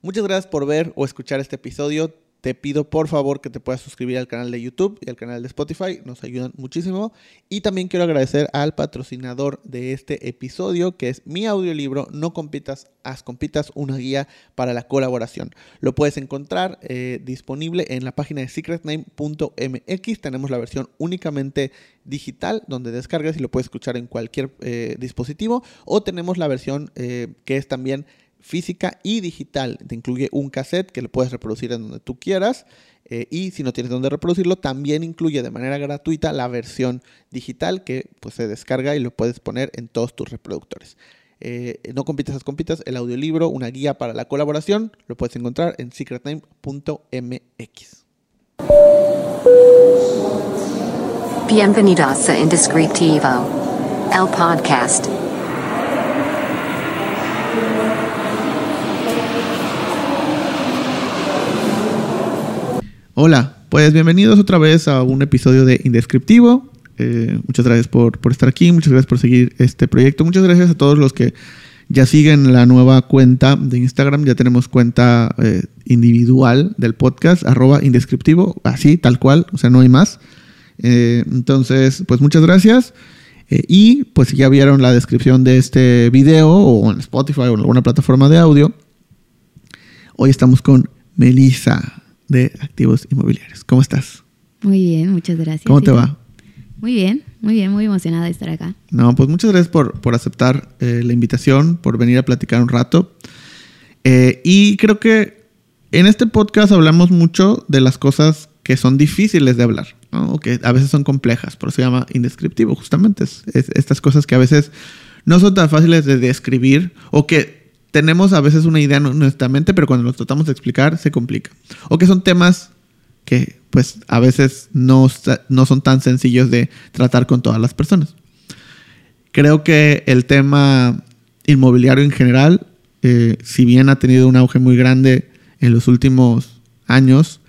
Muchas gracias por ver o escuchar este episodio te pido por favor que te puedas suscribir al canal de YouTube y al canal de Spotify, nos ayudan muchísimo. Y también quiero agradecer al patrocinador de este episodio, que es mi audiolibro No compitas, haz compitas, una guía para la colaboración. Lo puedes encontrar eh, disponible en la página de secretname.mx. Tenemos la versión únicamente digital, donde descargas y lo puedes escuchar en cualquier eh, dispositivo. O tenemos la versión eh, que es también física y digital. Te incluye un cassette que lo puedes reproducir en donde tú quieras. Eh, y si no tienes donde reproducirlo, también incluye de manera gratuita la versión digital que pues, se descarga y lo puedes poner en todos tus reproductores. Eh, no compitas, las compitas, el audiolibro, una guía para la colaboración, lo puedes encontrar en secretname.mx. Bienvenidos a Indescriptivo, el podcast. Hola, pues bienvenidos otra vez a un episodio de Indescriptivo. Eh, muchas gracias por, estar aquí, muchas gracias por seguir este proyecto. Muchas gracias a todos los que ya siguen la nueva cuenta de Instagram. Ya tenemos cuenta eh, individual del podcast, arroba indescriptivo, así, tal cual, o sea, no hay más. Eh, entonces, pues muchas gracias. y pues si ya vieron la descripción de este video o en Spotify o en alguna plataforma de audio, hoy estamos con Melissa de activos inmobiliarios. ¿Cómo estás? Muy bien, muchas gracias. ¿Cómo te va? Muy bien, muy bien, muy emocionada de estar acá. No, pues muchas gracias por, por aceptar eh, la invitación, por venir a platicar un rato. Eh, y creo que en este podcast hablamos mucho de las cosas que son difíciles de hablar, ¿no? o que a veces son complejas, por eso se llama indescriptivo, justamente. Es, estas cosas que a veces no son tan fáciles de describir o que tenemos a veces una idea en nuestra mente, pero cuando los tratamos de explicar se complica. O que son temas que pues a veces no, no son tan sencillos de tratar con todas las personas. Creo que el tema inmobiliario en general, eh, si bien ha tenido un auge muy grande en los últimos años,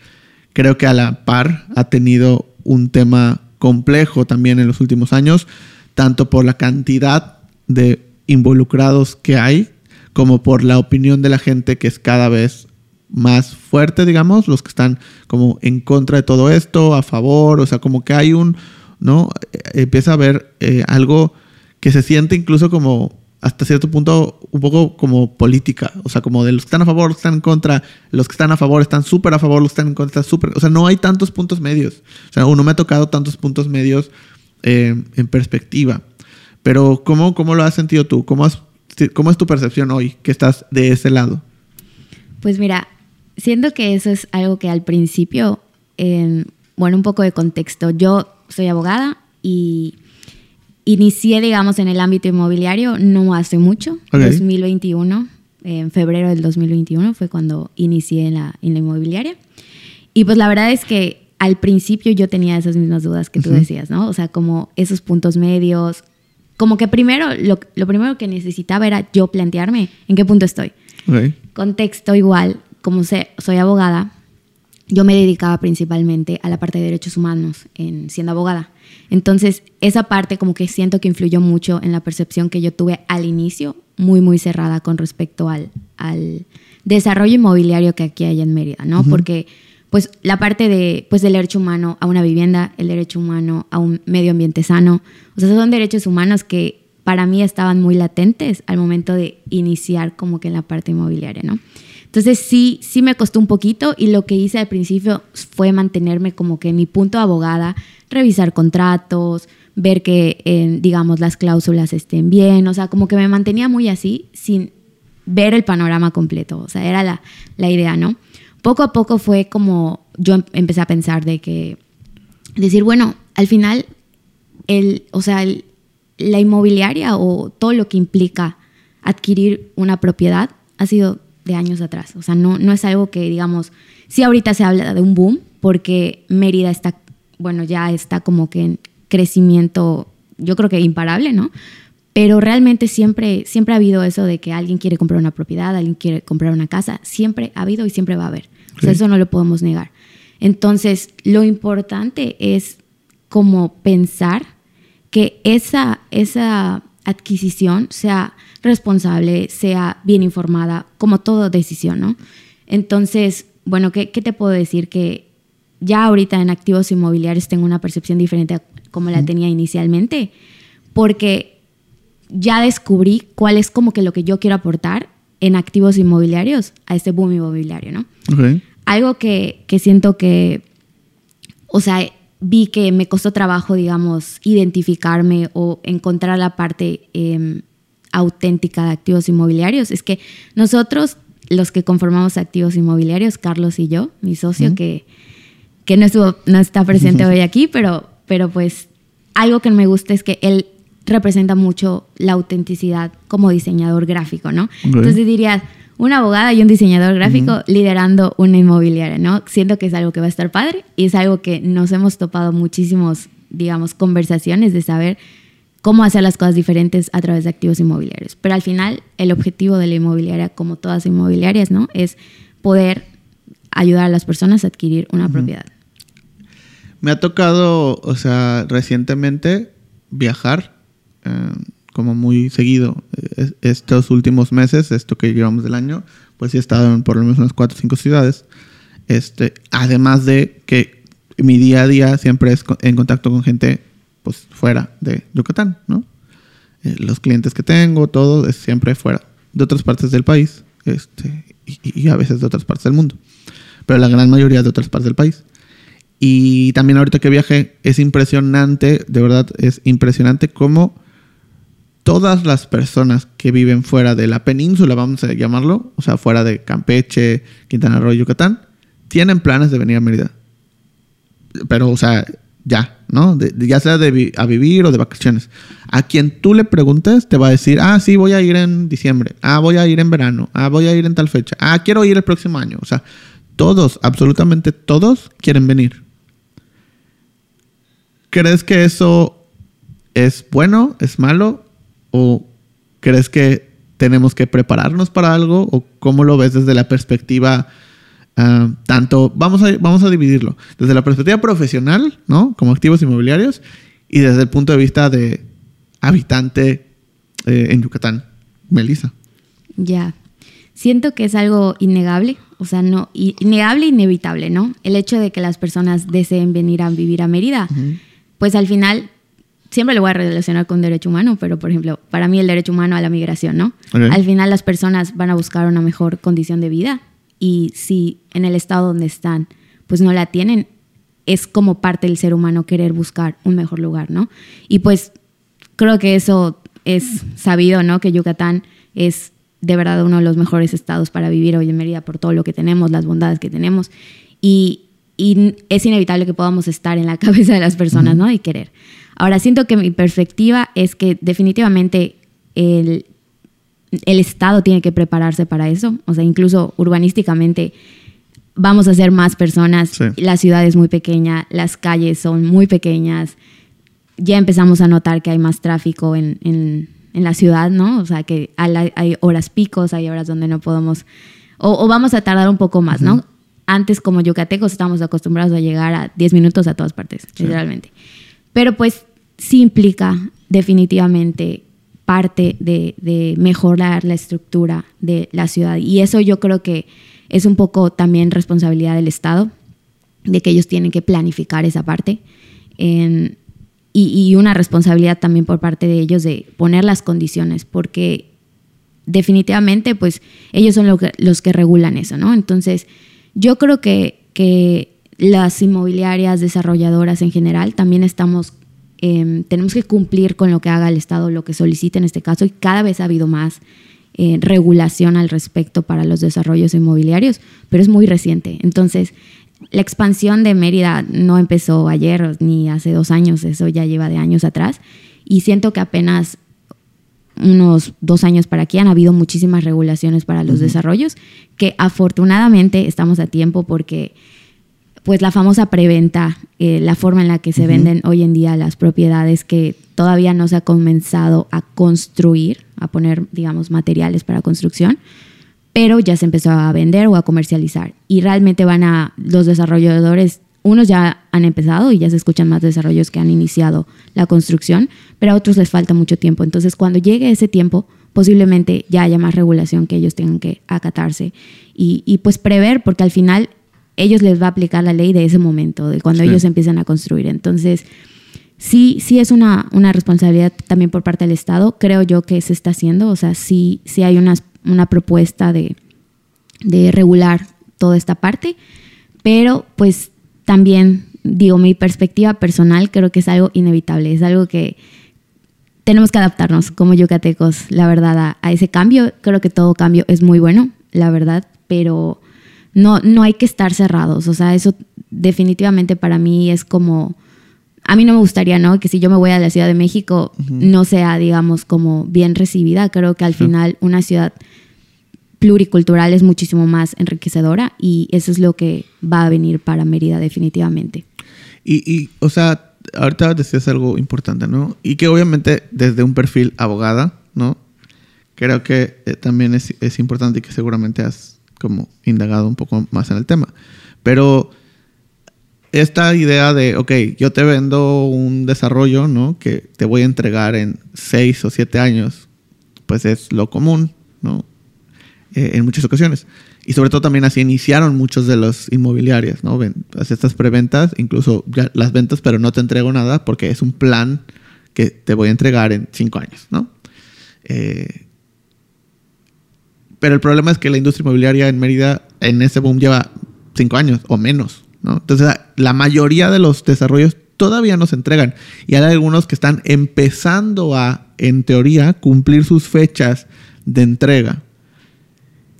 creo que a la par ha tenido un tema complejo también en los últimos años, tanto por la cantidad de involucrados que hay como por la opinión de la gente que es cada vez más fuerte, digamos, los que están como en contra de todo esto, a favor, o sea, como que hay un, ¿no? Eh, empieza a haber eh, algo que se siente incluso como hasta cierto punto un poco como política, o sea, como de los que están a favor, los que están en contra, los que están a favor están súper a favor, los que están en contra están súper, o sea, no hay tantos puntos medios, o sea, uno me ha tocado tantos puntos medios eh, en perspectiva, pero ¿cómo, ¿cómo lo has sentido tú? ¿Cómo has ¿Cómo es tu percepción hoy que estás de ese lado? Pues mira, siento que eso es algo que al principio, bueno, un poco de contexto. Yo soy abogada y inicié, digamos, en el ámbito inmobiliario no hace mucho, 2021, en febrero del 2021 fue cuando inicié en la, en la inmobiliaria. Y pues la verdad es que al principio yo tenía esas mismas dudas que tú decías, ¿no? O sea, como esos puntos medios, como que primero, lo, primero que necesitaba era yo plantearme en qué punto estoy. Contexto igual, como sé, soy abogada, yo me dedicaba principalmente a la parte de derechos humanos en siendo abogada. Entonces, esa parte como que siento que influyó mucho en la percepción que yo tuve al inicio, muy, muy cerrada con respecto al, al desarrollo inmobiliario que aquí hay en Mérida, ¿no? Porque pues la parte de pues del derecho humano a una vivienda, el derecho humano a un medio ambiente sano, o sea, son derechos humanos que para mí estaban muy latentes al momento de iniciar como que en la parte inmobiliaria, ¿no? Entonces sí, sí me costó un poquito y lo que hice al principio fue mantenerme como que en mi punto de abogada, revisar contratos, ver que, eh, digamos, las cláusulas estén bien, o sea, como que me mantenía muy así sin ver el panorama completo, o sea, era la, la idea, ¿no? Poco a poco fue como yo em, empecé a pensar de que, decir, bueno, al final, el, o sea, la inmobiliaria o todo lo que implica adquirir una propiedad ha sido de años atrás. O sea, no, no es algo que, digamos, sí ahorita se habla de un boom, porque Mérida está, bueno, ya está como que en crecimiento, yo creo que imparable, ¿no? Pero realmente siempre, siempre ha habido eso de que alguien quiere comprar una propiedad, alguien quiere comprar una casa. Siempre ha habido y siempre va a haber. O sea, eso no lo podemos negar. Entonces, lo importante es como pensar que esa, esa adquisición sea responsable, sea bien informada, como toda decisión, ¿no? Entonces, bueno, ¿qué, qué te puedo decir? Que ya ahorita en activos inmobiliarios tengo una percepción diferente a como la tenía inicialmente, porque ya descubrí cuál es como que lo que yo quiero aportar en activos inmobiliarios a este boom inmobiliario, ¿no? Algo que, que siento que, o sea, vi que me costó trabajo, digamos, identificarme o encontrar la parte em, auténtica de activos inmobiliarios, es que nosotros, los que conformamos activos inmobiliarios, Carlos y yo, mi socio, que, que no, estuvo, no está presente hoy aquí, pero, pero pues algo que me gusta es que él representa mucho la autenticidad como diseñador gráfico, ¿no? Entonces dirías, una abogada y un diseñador gráfico liderando una inmobiliaria, ¿no? Siento que es algo que va a estar padre y es algo que nos hemos topado muchísimos, digamos, conversaciones de saber cómo hacer las cosas diferentes a través de activos inmobiliarios. Pero al final, el objetivo de la inmobiliaria, como todas inmobiliarias, ¿no? Es poder ayudar a las personas a adquirir una propiedad. Me ha tocado, o sea, recientemente viajar eh, como muy seguido. Es- Estos últimos meses, esto que llevamos del año, pues sí he estado en por lo menos unas cuatro o cinco ciudades. Este, además de que mi día a día siempre es en contacto con gente pues fuera de Yucatán, ¿no? Eh, los clientes que tengo, todo es siempre fuera de otras partes del país, este, y, y a veces de otras partes del mundo, pero la gran mayoría de otras partes del país. Y también ahorita que viajé, es impresionante, de verdad, es impresionante cómo todas las personas que viven fuera de la península, vamos a llamarlo, o sea, fuera de Campeche, Quintana Roo, Yucatán, tienen planes de venir a Mérida. Pero, o sea, ya, ¿no? Ya sea de a vivir o de vacaciones. A quien tú le preguntes, te va a decir, ah, sí, voy a ir en diciembre, ah, voy a ir en verano, ah, voy a ir en tal fecha, ah, quiero ir el próximo año. O sea, todos, absolutamente todos quieren venir. ¿Crees que eso es bueno, es malo? ¿O crees que tenemos que prepararnos para algo? ¿O cómo lo ves desde la perspectiva ah, tanto, vamos a, vamos a dividirlo, desde la perspectiva profesional, ¿no? Como activos inmobiliarios, y desde el punto de vista de habitante eh, en Yucatán, Melissa. Ya. Siento que es algo innegable, o sea, no, innegable inevitable, ¿no? El hecho de que las personas deseen venir a vivir a Mérida, pues al final siempre lo voy a relacionar con derecho humano, pero por ejemplo, para mí el derecho humano a la migración, ¿no? Al final las personas van a buscar una mejor condición de vida y si en el estado donde están, pues no la tienen, es como parte del ser humano querer buscar un mejor lugar, ¿no? Y pues creo que eso es sabido, ¿no? Que Yucatán es de verdad uno de los mejores estados para vivir hoy en Mérida por todo lo que tenemos, las bondades que tenemos. Y, y es inevitable que podamos estar en la cabeza de las personas, ¿no? Y querer. Ahora, siento que mi perspectiva es que definitivamente el, el Estado tiene que prepararse para eso. O sea, incluso urbanísticamente vamos a ser más personas. Sí. La ciudad es muy pequeña, las calles son muy pequeñas. Ya empezamos a notar que hay más tráfico en, en- en la ciudad, ¿no? O sea, que hay, horas picos, hay horas donde no podemos... O, o vamos a tardar un poco más, ¿no? Antes, como yucatecos, estamos acostumbrados a llegar a 10 minutos a todas partes, literalmente. Pero pues sí implica definitivamente parte de, mejorar la estructura de la ciudad. Y eso yo creo que es un poco también responsabilidad del Estado, de que ellos tienen que planificar esa parte. Y, una responsabilidad también por parte de ellos de poner las condiciones, porque definitivamente pues ellos son los que regulan eso, ¿no? Entonces yo creo que las inmobiliarias desarrolladoras en general también estamos, eh, tenemos que cumplir con lo que haga el Estado, lo que solicita en este caso, y cada vez ha habido más eh, regulación al respecto para los desarrollos inmobiliarios, pero es muy reciente. Entonces, la expansión de Mérida no empezó ayer ni hace dos años, eso ya lleva de años atrás, y siento que apenas unos dos años para aquí han habido muchísimas regulaciones para los desarrollos, que afortunadamente estamos a tiempo porque pues la famosa preventa, eh, la forma en la que se venden hoy en día las propiedades que todavía no se ha comenzado a construir, a poner, digamos, materiales para construcción, pero ya se empezó a vender o a comercializar. Y realmente van a los desarrolladores unos ya han empezado y ya se escuchan más desarrollos que han iniciado la construcción, pero a otros les falta mucho tiempo. Entonces, cuando llegue ese tiempo, posiblemente ya haya más regulación que ellos tengan que acatarse y, y pues prever, porque al final ellos les va a aplicar la ley de ese momento, de cuando Sí. ellos empiezan a construir. Entonces, sí, sí es una, una responsabilidad también por parte del Estado. Creo yo que se está haciendo. O sea, sí, sí hay una, una propuesta de, de regular toda esta parte. Pero, pues, también, digo, mi perspectiva personal creo que es algo inevitable. Es algo que tenemos que adaptarnos como yucatecos, la verdad, a, a ese cambio. Creo que todo cambio es muy bueno, la verdad, pero no, no hay que estar cerrados. O sea, eso definitivamente para mí es como... A mí no me gustaría, ¿no? Que si yo me voy a la Ciudad de México no sea, digamos, como bien recibida. Creo que al final una ciudad pluricultural es muchísimo más enriquecedora y eso es lo que va a venir para Mérida definitivamente. Y, y, o sea, ahorita decías algo importante, ¿no? Y que obviamente desde un perfil abogada, ¿no? Creo que eh, también es, es importante y que seguramente has como indagado un poco más en el tema. Pero esta idea de, ok, yo te vendo un desarrollo, ¿no? Que te voy a entregar en seis o siete años, pues es lo común, ¿no? Eh, en muchas ocasiones. Y sobre todo también así iniciaron muchos de los inmobiliarias, ¿no? Ven, estas preventas, incluso las ventas, pero no te entrego nada porque es un plan que te voy a entregar en cinco años, ¿no? Eh, pero el problema es que la industria inmobiliaria en Mérida en ese boom lleva cinco años o menos, ¿no? Entonces la mayoría de los desarrollos todavía no se entregan y hay algunos que están empezando a, en teoría, cumplir sus fechas de entrega.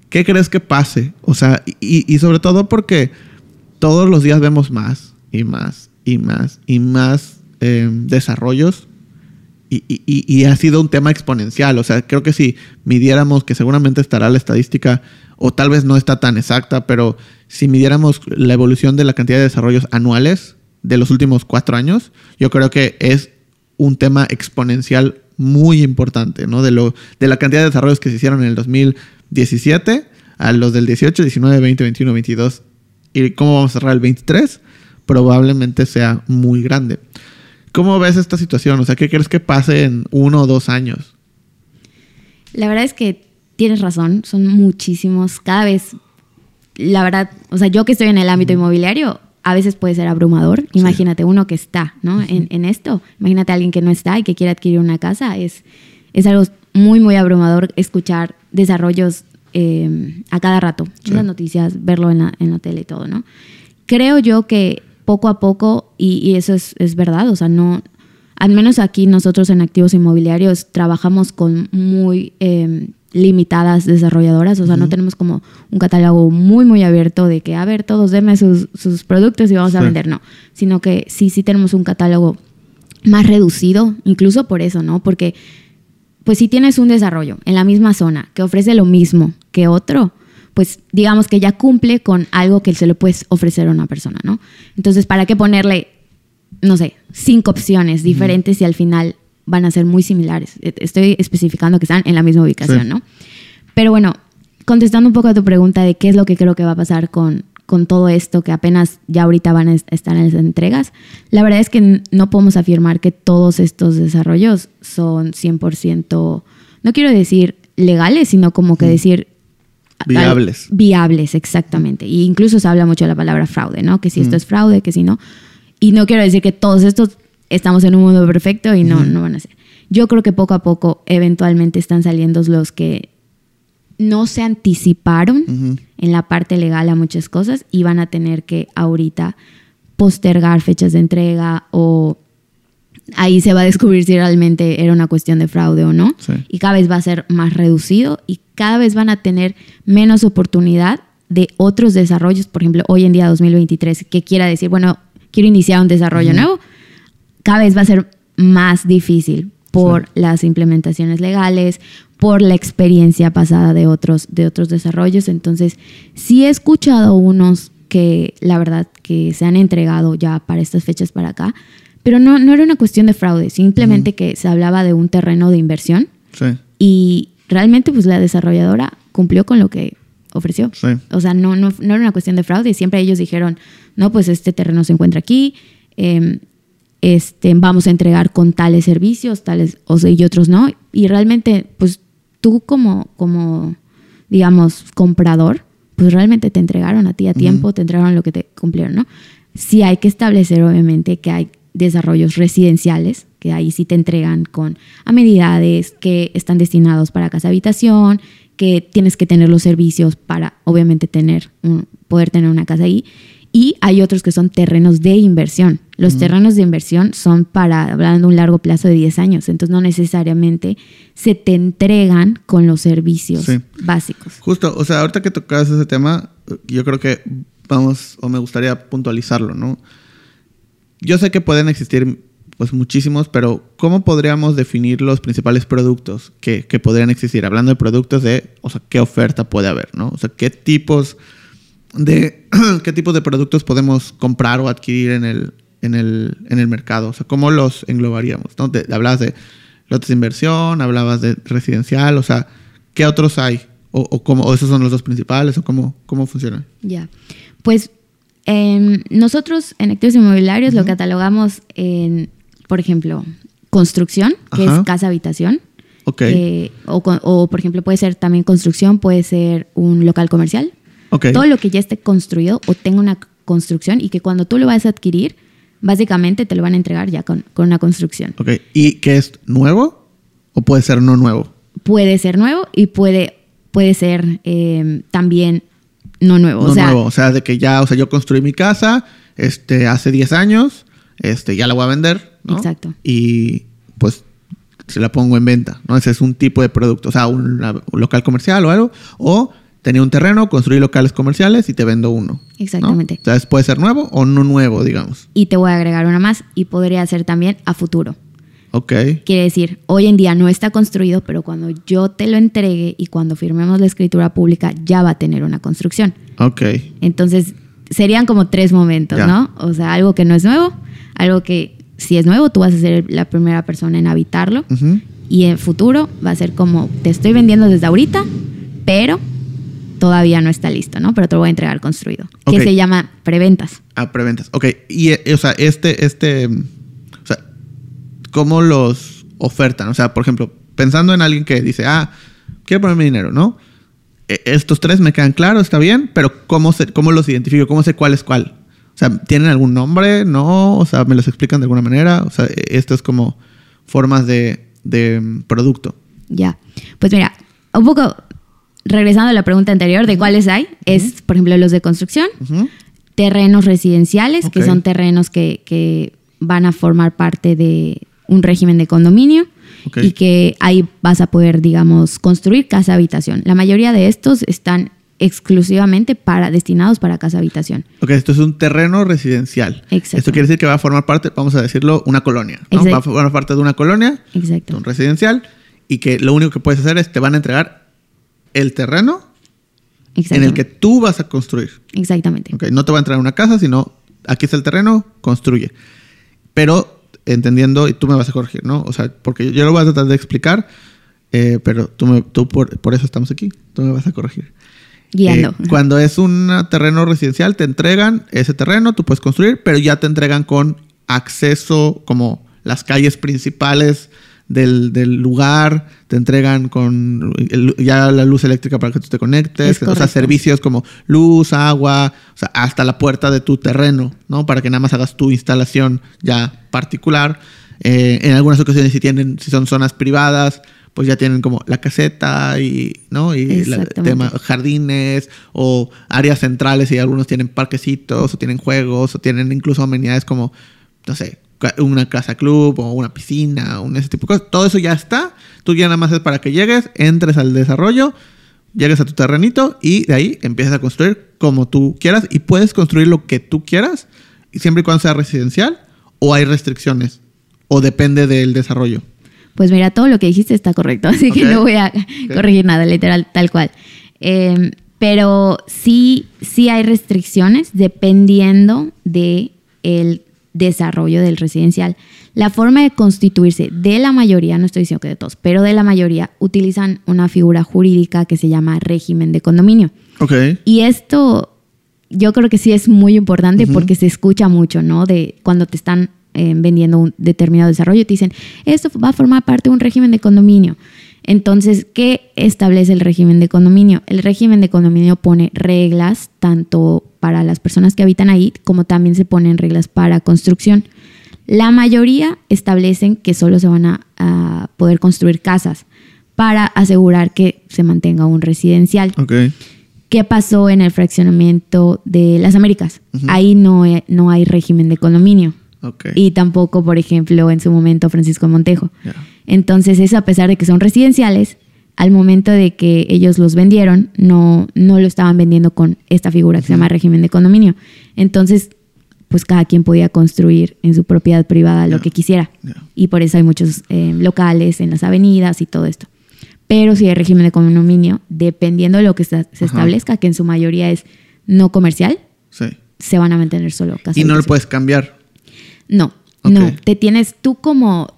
¿Qué crees que pase? O sea, y, sobre todo porque todos los días vemos más y más y más y más eh, desarrollos y, y, y, ha sido un tema exponencial. O sea, creo que si midiéramos, que seguramente estará la estadística, o tal vez no está tan exacta, pero si midiéramos la evolución de la cantidad de desarrollos anuales de los últimos cuatro años, yo creo que es un tema exponencial muy importante, ¿no? De, lo, de la cantidad de desarrollos que se hicieron en el 2017 a los del 18, 19, 20, 21, 22 y cómo vamos a cerrar el 23, probablemente sea muy grande. ¿Cómo ves esta situación? O sea, ¿qué crees que pase en uno o dos años? La verdad es que tienes razón, son muchísimos, cada vez, la verdad, o sea, yo que estoy en el ámbito inmobiliario, a veces puede ser abrumador. Imagínate uno que está, ¿no? En, en, esto, imagínate a alguien que no está y que quiere adquirir una casa, es, es algo muy, muy abrumador escuchar desarrollos eh, a cada rato, sí. las noticias, verlo en la, en la tele y todo, ¿no? Creo yo que poco a poco, y, y eso es, es, verdad, o sea, no, al menos aquí nosotros en activos inmobiliarios trabajamos con muy eh, limitadas desarrolladoras, o sea, uh -huh. no tenemos como un catálogo muy, muy abierto de que, a ver, todos denme sus, sus productos y vamos sí. a vender, no, sino que sí, sí tenemos un catálogo más reducido, incluso por eso, ¿no? Porque, pues si tienes un desarrollo en la misma zona que ofrece lo mismo que otro, pues digamos que ya cumple con algo que se le puedes ofrecer a una persona, ¿no? Entonces, ¿para qué ponerle, no sé, cinco opciones diferentes uh -huh. si al final van a ser muy similares? E, Estoy especificando que están en la misma ubicación, sí. ¿no? Pero bueno, contestando un poco a tu pregunta de qué es lo que creo que va a pasar con, con todo esto que apenas ya ahorita van a estar en las entregas, la verdad es que no podemos afirmar que todos estos desarrollos son 100%, no quiero decir legales, sino como que decir Viables. Viables, exactamente. Y incluso se habla mucho de la palabra fraude, ¿no? Que si esto mm. es fraude, que si no. Y no quiero decir que todos estos estamos en un mundo perfecto y no, mm. no van a ser. Yo creo que poco a poco, eventualmente, están saliendo los que no se anticiparon uh -huh. en la parte legal a muchas cosas y van a tener que ahorita postergar fechas de entrega o ahí se va a descubrir si realmente era una cuestión de fraude o no. Sí. Y cada vez va a ser más reducido y cada vez van a tener menos oportunidad de otros desarrollos, por ejemplo, hoy en día 2023, que quiera decir, bueno, quiero iniciar un desarrollo uh -huh. nuevo, cada vez va a ser más difícil por sí. las implementaciones legales, por la experiencia pasada de otros, de otros desarrollos. Entonces, sí he escuchado unos que la verdad que se han entregado ya para estas fechas para acá, pero no, no era una cuestión de fraude, simplemente uh -huh. que se hablaba de un terreno de inversión sí. y realmente pues la desarrolladora cumplió con lo que ofreció. Sí. O sea, no, no, no era una cuestión de fraude, siempre ellos dijeron, no, pues este terreno se encuentra aquí, em, este, vamos a entregar con tales servicios, tales, o sea, y otros no. Y realmente, pues tú como, como, digamos, comprador, pues realmente te entregaron a ti a tiempo, te entregaron lo que te cumplieron, ¿no? Sí hay que establecer, obviamente, que hay desarrollos residenciales, que ahí sí te entregan con amenidades que están destinados para casa habitación, que tienes que tener los servicios para, obviamente, tener un- poder tener una casa ahí. Y hay otros que son terrenos de inversión. Los terrenos de inversión son para, hablando de un largo plazo de 10 años, entonces no necesariamente se te entregan con los servicios Sí. básicos. Justo, o sea, ahorita que tocas ese tema, yo creo que vamos, o me gustaría puntualizarlo, ¿no? Yo sé que pueden existir pues muchísimos, pero ¿cómo podríamos definir los principales productos que, que podrían existir? Hablando de productos de, o sea, ¿qué oferta puede haber, no? O sea, ¿qué tipos de, qué tipos de productos podemos comprar o adquirir en el, en el, en el mercado? O sea, ¿cómo los englobaríamos? ¿no? Hablabas de lotes de inversión, hablabas de residencial, o sea, ¿qué otros hay? ¿O, o, cómo, o esos son los dos principales? ¿O cómo, cómo funcionan? Ya. Pues em, nosotros en activos inmobiliarios lo catalogamos en, por ejemplo, construcción, que Ajá. es casa habitación. Ok, Eh, o, o, por ejemplo, puede ser también construcción, puede ser un local comercial. ok. Todo lo que ya esté construido o tenga una construcción y que cuando tú lo vas a adquirir, básicamente te lo van a entregar ya con, con una construcción. ok. ¿Y qué es nuevo o puede ser no nuevo? Puede ser nuevo y puede, puede ser em, también no nuevo. no o sea, nuevo, o sea, de que ya, o sea, yo construí mi casa este, hace 10 años, este, ya la voy a vender, ¿no? Exacto. Y pues se la pongo en venta, ¿no? Ese es un tipo de producto, o sea, un, un local comercial o algo, o tenía un terreno, construí locales comerciales y te vendo uno. ¿no? Exactamente. Entonces puede ser nuevo o no nuevo, digamos. y te voy a agregar una más y podría ser también a futuro. Ok, Quiere decir, hoy en día no está construido, pero cuando yo te lo entregue y cuando firmemos la escritura pública ya va a tener una construcción. ok, Entonces, serían como tres momentos, Ya. ¿no? O sea, algo que no es nuevo, algo que si es nuevo, tú vas a ser la primera persona en habitarlo. Y en futuro va a ser como, te estoy vendiendo desde ahorita, pero todavía no está listo, ¿no? Pero te lo voy a entregar construido. Ok. Que se llama preventas. Ah, preventas. Ok, y eh, o sea, este, este, ¿cómo los ofertan? O sea, por ejemplo, pensando en alguien que dice, ah, quiero ponerme dinero, ¿no? E- Estos tres me quedan claros, está bien, pero ¿cómo, se, ¿cómo los identifico? ¿Cómo sé cuál es cuál? O sea, ¿tienen algún nombre? ¿No? O sea, ¿me los explican de alguna manera? O sea, e- esto es como formas de, de mm, producto. Ya. Pues mira, un poco regresando a la pregunta anterior de cuáles hay, es, por ejemplo, los de construcción, terrenos residenciales, que son terrenos que, que van a formar parte de un régimen de condominio y que ahí vas a poder, digamos, construir casa habitación. La mayoría de estos están exclusivamente para destinados para casa habitación. Ok, esto es un terreno residencial. Exacto. Esto quiere decir que va a formar parte, vamos a decirlo, una colonia. ¿no? Va a formar parte de una colonia Exacto. un residencial y que lo único que puedes hacer es te van a entregar el terreno en el que tú vas a construir. Exactamente. ¿ok? No te va a entregar una casa, sino aquí está el terreno, construye. Pero entendiendo, y tú me vas a corregir, ¿no? O sea, porque yo lo voy a tratar de explicar, eh, pero tú, me- tú por, por eso estamos aquí, tú me vas a corregir. Guiando. Eh, cuando es un terreno residencial, te entregan ese terreno, tú puedes construir, pero ya te entregan con acceso, como las calles principales del, del lugar, te entregan con el- ya la luz eléctrica para que tú te conectes, Es o sea, servicios como luz, agua, o sea, hasta la puerta de tu terreno, ¿no? Para que nada más hagas tu instalación ya particular. Eh, en algunas ocasiones, si tienen, si son zonas privadas, pues ya tienen como la caseta y, ¿no? Y la- tema jardines o áreas centrales y algunos tienen parquecitos o tienen juegos o tienen incluso amenidades como, no sé, una casa club o una piscina o ese tipo de cosas. Todo eso ya está. Tú ya nada más es para que llegues, entres al desarrollo, llegues a tu terrenito y de ahí empiezas a construir como tú quieras y puedes construir lo que tú quieras siempre y cuando sea residencial o hay restricciones o depende del desarrollo. Pues mira, todo lo que dijiste está correcto, así que no voy a corregir nada, literal, tal cual. Eh, pero sí, sí hay restricciones dependiendo de el desarrollo del residencial. La forma de constituirse de la mayoría, no estoy diciendo que de todos, pero de la mayoría utilizan una figura jurídica que se llama régimen de condominio. Y esto yo creo que sí es muy importante porque se escucha mucho, ¿no? De cuando te están eh, vendiendo un determinado desarrollo, te dicen, esto va a formar parte de un régimen de condominio. Entonces, ¿qué establece el régimen de condominio? El régimen de condominio pone reglas tanto para las personas que habitan ahí como también se ponen reglas para construcción. La mayoría establecen que solo se van a, a poder construir casas para asegurar que se mantenga un residencial. ¿Qué pasó en el fraccionamiento de las Américas? Ahí no, no hay régimen de condominio. Ok. Y tampoco, por ejemplo, en su momento Francisco Montejo. Entonces, eso a pesar de que son residenciales, al momento de que ellos los vendieron, no, no lo estaban vendiendo con esta figura que se llama régimen de condominio. Entonces, pues cada quien podía construir en su propiedad privada lo que quisiera. Y por eso hay muchos eh, locales en las avenidas y todo esto. Pero si hay régimen de condominio, dependiendo de lo que se, establezca, que en su mayoría es no comercial, Sí. se van a mantener solo casas. Y no lo puedes cambiar. No, no. Te tienes tú como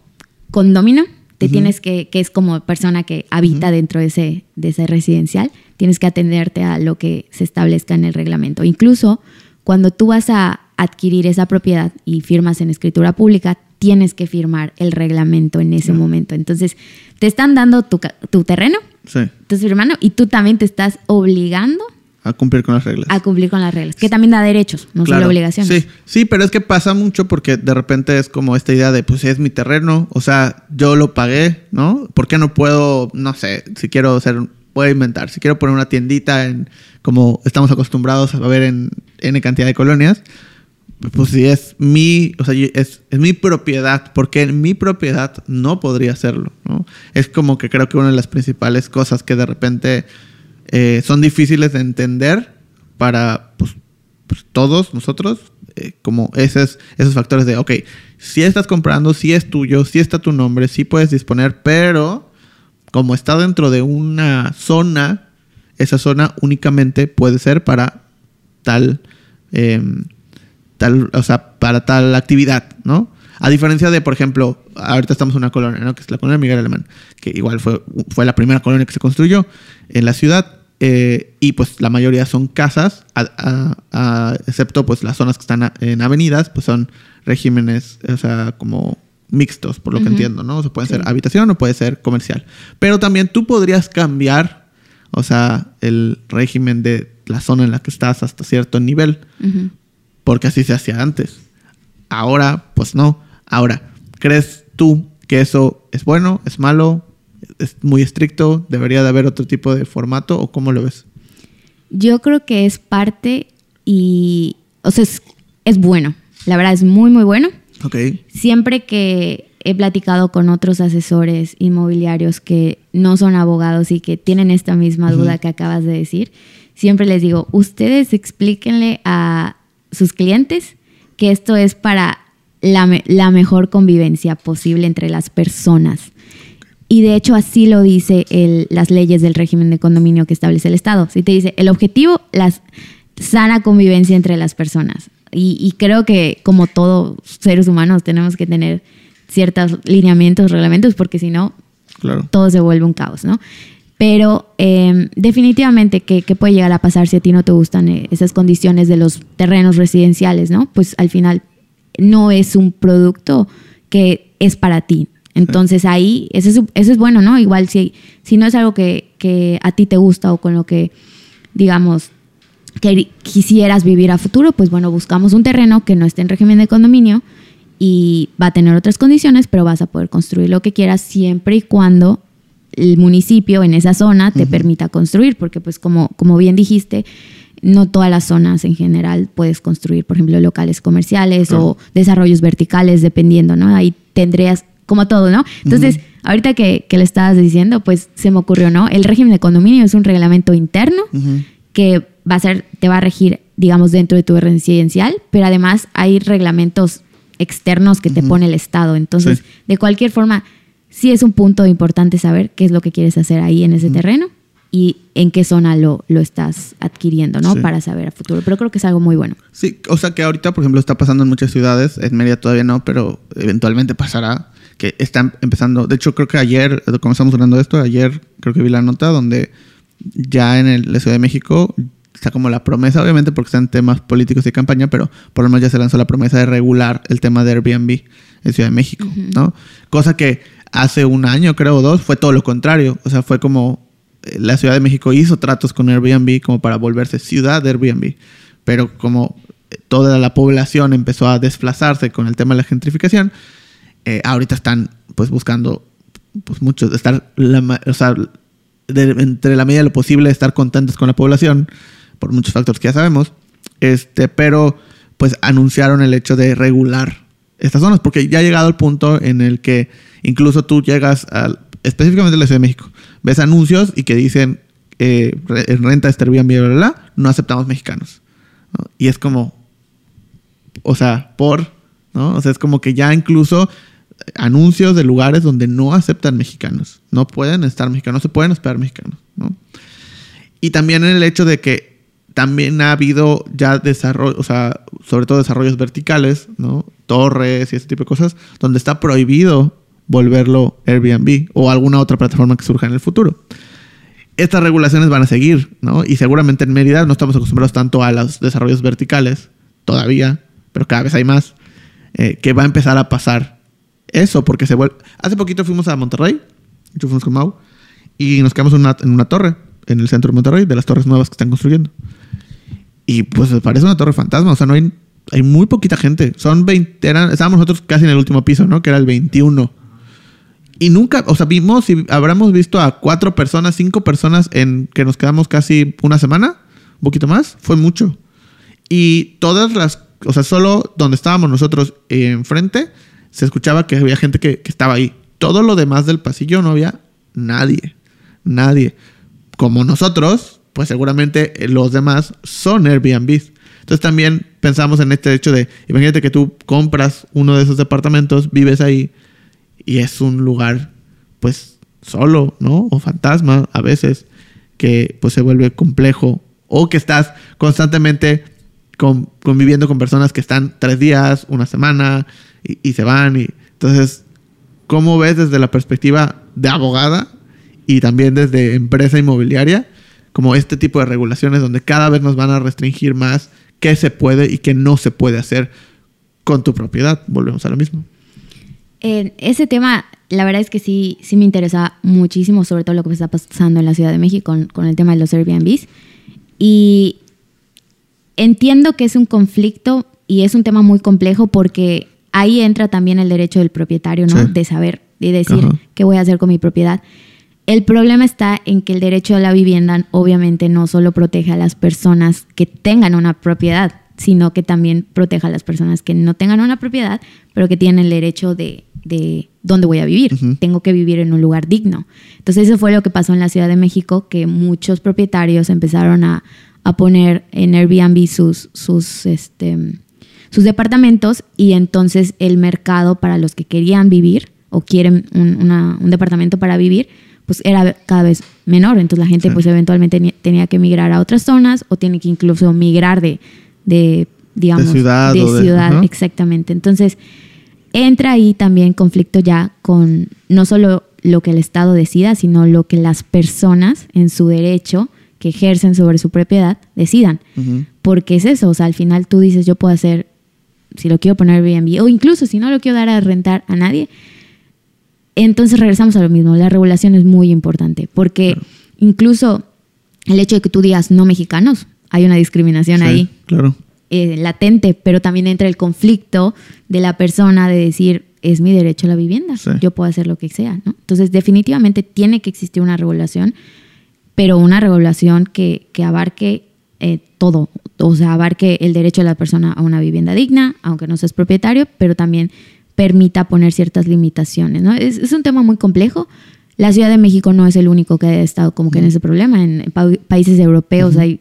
condomino, te tienes que, que es como persona que habita dentro de ese, de ese residencial, tienes que atenderte a lo que se establezca en el reglamento. Incluso cuando tú vas a adquirir esa propiedad y firmas en escritura pública, tienes que firmar el reglamento en ese momento. Entonces, te están dando tu, tu terreno, Sí. estás firmando y tú también te estás obligando A cumplir con las reglas. a cumplir con las reglas, que también da derechos, no Claro. solo obligaciones. Sí, sí, pero es que pasa mucho porque de repente es como esta idea de, pues es mi terreno, o sea, yo lo pagué, ¿no? ¿Por qué no puedo, no sé, si quiero hacer, puedo inventar, si quiero poner una tiendita en, como estamos acostumbrados a ver en N cantidad de colonias, pues si es mi, o sea, es, es mi propiedad, porque en mi propiedad no podría hacerlo, ¿no? Es como que creo que una de las principales cosas que de repente eh, son difíciles de entender para pues, pues, todos nosotros, eh, como esos, esos factores de, ok, si estás comprando, si es tuyo, si está tu nombre, si puedes disponer, pero como está dentro de una zona, esa zona únicamente puede ser para tal, em, tal, o sea, para tal actividad, ¿no? A diferencia de, por ejemplo, ahorita estamos en una colonia, ¿no? Que es la colonia Miguel Alemán, que igual fue, fue la primera colonia que se construyó en la ciudad. Eh, y pues la mayoría son casas, a- a- a- excepto pues las zonas que están en avenidas, pues son regímenes, o sea, como mixtos, por lo que entiendo, ¿no? O sea, pueden Sí. ser habitación o puede ser comercial. Pero también tú podrías cambiar, o sea, el régimen de la zona en la que estás hasta cierto nivel porque así se hacía antes. Ahora, pues no. Ahora, ¿crees tú que eso es bueno, es malo, es muy estricto, debería de haber otro tipo de formato o cómo lo ves? Yo creo que es parte y, o sea, es, es bueno. La verdad es muy, muy bueno. Ok. Siempre que he platicado con otros asesores inmobiliarios que no son abogados y que tienen esta misma duda que acabas de decir, siempre les digo, ustedes explíquenle a sus clientes que esto es para la, me- la mejor convivencia posible entre las personas. Y de hecho así lo dice el- las leyes del régimen de condominio que establece el Estado. Si te dice, el objetivo, la sana convivencia entre las personas. Y, y creo que como todos seres humanos tenemos que tener ciertos lineamientos, reglamentos, porque si no, Claro. todo se vuelve un caos, ¿no? Pero eh, definitivamente, ¿qué, qué puede llegar a pasar si a ti no te gustan eh, esas condiciones de los terrenos residenciales, ¿no? Pues al final no es un producto que es para ti. Entonces ahí, eso es, eso es bueno, ¿no? Igual si, si no es algo que, que a ti te gusta o con lo que, digamos, que quisieras vivir a futuro, pues bueno, buscamos un terreno que no esté en régimen de condominio y va a tener otras condiciones, pero vas a poder construir lo que quieras siempre y cuando el municipio en esa zona te permita construir, porque pues como, como bien dijiste, no todas las zonas en general puedes construir, por ejemplo, locales comerciales Claro. o desarrollos verticales, dependiendo, ¿no? Ahí tendrías como todo, ¿no? Entonces, ahorita que, que le estabas diciendo, pues se me ocurrió, ¿no? El régimen de condominio es un reglamento interno que va a ser, te va a regir, digamos, dentro de tu residencial, pero además hay reglamentos externos que te pone el Estado. Entonces, Sí. de cualquier forma, sí es un punto importante saber qué es lo que quieres hacer ahí en ese terreno y en qué zona lo, lo estás adquiriendo, ¿no? Sí. Para saber a futuro. Pero creo que es algo muy bueno. Sí, o sea que ahorita, por ejemplo, está pasando en muchas ciudades, en Mérida todavía no, pero eventualmente pasará, que están empezando, de hecho creo que ayer, como estamos hablando de esto, ayer creo que vi la nota donde ya en el- la Ciudad de México está como la promesa, obviamente porque están temas políticos y campaña, pero por lo menos ya se lanzó la promesa de regular el tema de Airbnb en Ciudad de México, ¿no? Cosa que hace un año, creo, o dos, fue todo lo contrario. O sea, fue como eh, la Ciudad de México hizo tratos con Airbnb como para volverse ciudad de Airbnb. Pero como toda la población empezó a desplazarse con el tema de la gentrificación, eh, ahorita están pues buscando pues muchos, estar, la, o sea, entre la medida de lo posible, estar contentos con la población, por muchos factores que ya sabemos, este, pero pues anunciaron el hecho de regular estas zonas, porque ya ha llegado el punto en el que incluso tú llegas al, específicamente en la Ciudad de México, ves anuncios y que dicen eh, renta Airbnb, bla, bla, bla, no aceptamos mexicanos. Y es como, o sea, por, ¿no? O sea, es como que ya incluso anuncios de lugares donde no aceptan mexicanos. No pueden estar mexicanos, no se pueden esperar mexicanos. ¿no? Y también en el hecho de que también ha habido ya desarrollo, o sea, sobre todo desarrollos verticales, ¿no? Torres y ese tipo de cosas, donde está prohibido volverlo Airbnb o alguna otra plataforma que surja en el futuro. Estas regulaciones van a seguir, ¿no? Y seguramente en Mérida no estamos acostumbrados tanto a los desarrollos verticales, todavía, pero cada vez hay más, eh, que va a empezar a pasar eso, porque se vuelve... Hace poquito fuimos a Monterrey, yo fuimos con Mau, y nos quedamos en una, en una torre, en el centro de Monterrey, de las torres nuevas que están construyendo. Y pues parece una torre fantasma, o sea, no hay, hay muy poquita gente. Son 20, eran, estábamos nosotros casi en el último piso, ¿no? Que era el 21. Y nunca, o sea, vimos y habremos visto a cuatro personas, cinco personas en que nos quedamos casi una semana, un poquito más, fue mucho. Y todas las, o sea, solo donde estábamos nosotros enfrente, se escuchaba que había gente que, que estaba ahí. Todo lo demás del pasillo no había nadie, nadie. Como nosotros, pues seguramente los demás son Airbnb. Entonces también pensamos en este hecho de, imagínate que tú compras uno de esos departamentos, vives ahí y es un lugar pues solo, ¿no? O fantasma a veces, que pues se vuelve complejo o que estás constantemente conviviendo con personas que están tres días, una semana y, se van. Y, entonces, ¿cómo ves desde la perspectiva de abogada y también desde empresa inmobiliaria? Como este tipo de regulaciones donde cada vez nos van a restringir más qué se puede y qué no se puede hacer con tu propiedad. Volvemos a lo mismo. Ese tema, la verdad es que sí, sí me interesa muchísimo, sobre todo lo que está pasando en la Ciudad de México con, con el tema de los Airbnbs. Y entiendo que es un conflicto y es un tema muy complejo porque ahí entra también el derecho del propietario, ¿no? De saber y decir qué voy a hacer con mi propiedad. El problema está en que el derecho a la vivienda obviamente no solo protege a las personas que tengan una propiedad, sino que también proteja a las personas que no tengan una propiedad, pero que tienen el derecho de, de dónde voy a vivir. Tengo que vivir en un lugar digno. Entonces eso fue lo que pasó en la Ciudad de México, que muchos propietarios empezaron a, a poner en Airbnb sus, sus, este, sus departamentos y entonces el mercado para los que querían vivir o quieren un, departamento para vivir, pues era cada vez menor. Entonces la gente pues eventualmente tenía que migrar a otras zonas o tiene que incluso migrar de, de digamos, de ciudad. De ciudad, exactamente. Entonces entra ahí también conflicto ya con no solo lo que el Estado decida, sino lo que las personas en su derecho que ejercen sobre su propiedad decidan. Porque es eso, o sea, al final tú dices, yo puedo hacer, si lo quiero poner Airbnb, o incluso si no lo quiero dar a rentar a nadie, entonces regresamos a lo mismo, la regulación es muy importante, porque incluso el hecho de que tú digas no mexicanos, hay una discriminación ahí. Claro. Eh, latente, pero también entra el conflicto de la persona de decir, es mi derecho a la vivienda, yo puedo hacer lo que sea, ¿no? Entonces, definitivamente tiene que existir una regulación, pero una regulación que, que abarque eh, todo, o sea, abarque el derecho de la persona a una vivienda digna, aunque no seas propietario, pero también permita poner ciertas limitaciones. ¿no? Es, es un tema muy complejo. La Ciudad de México no es el único que ha estado como que en ese problema. En, países europeos hay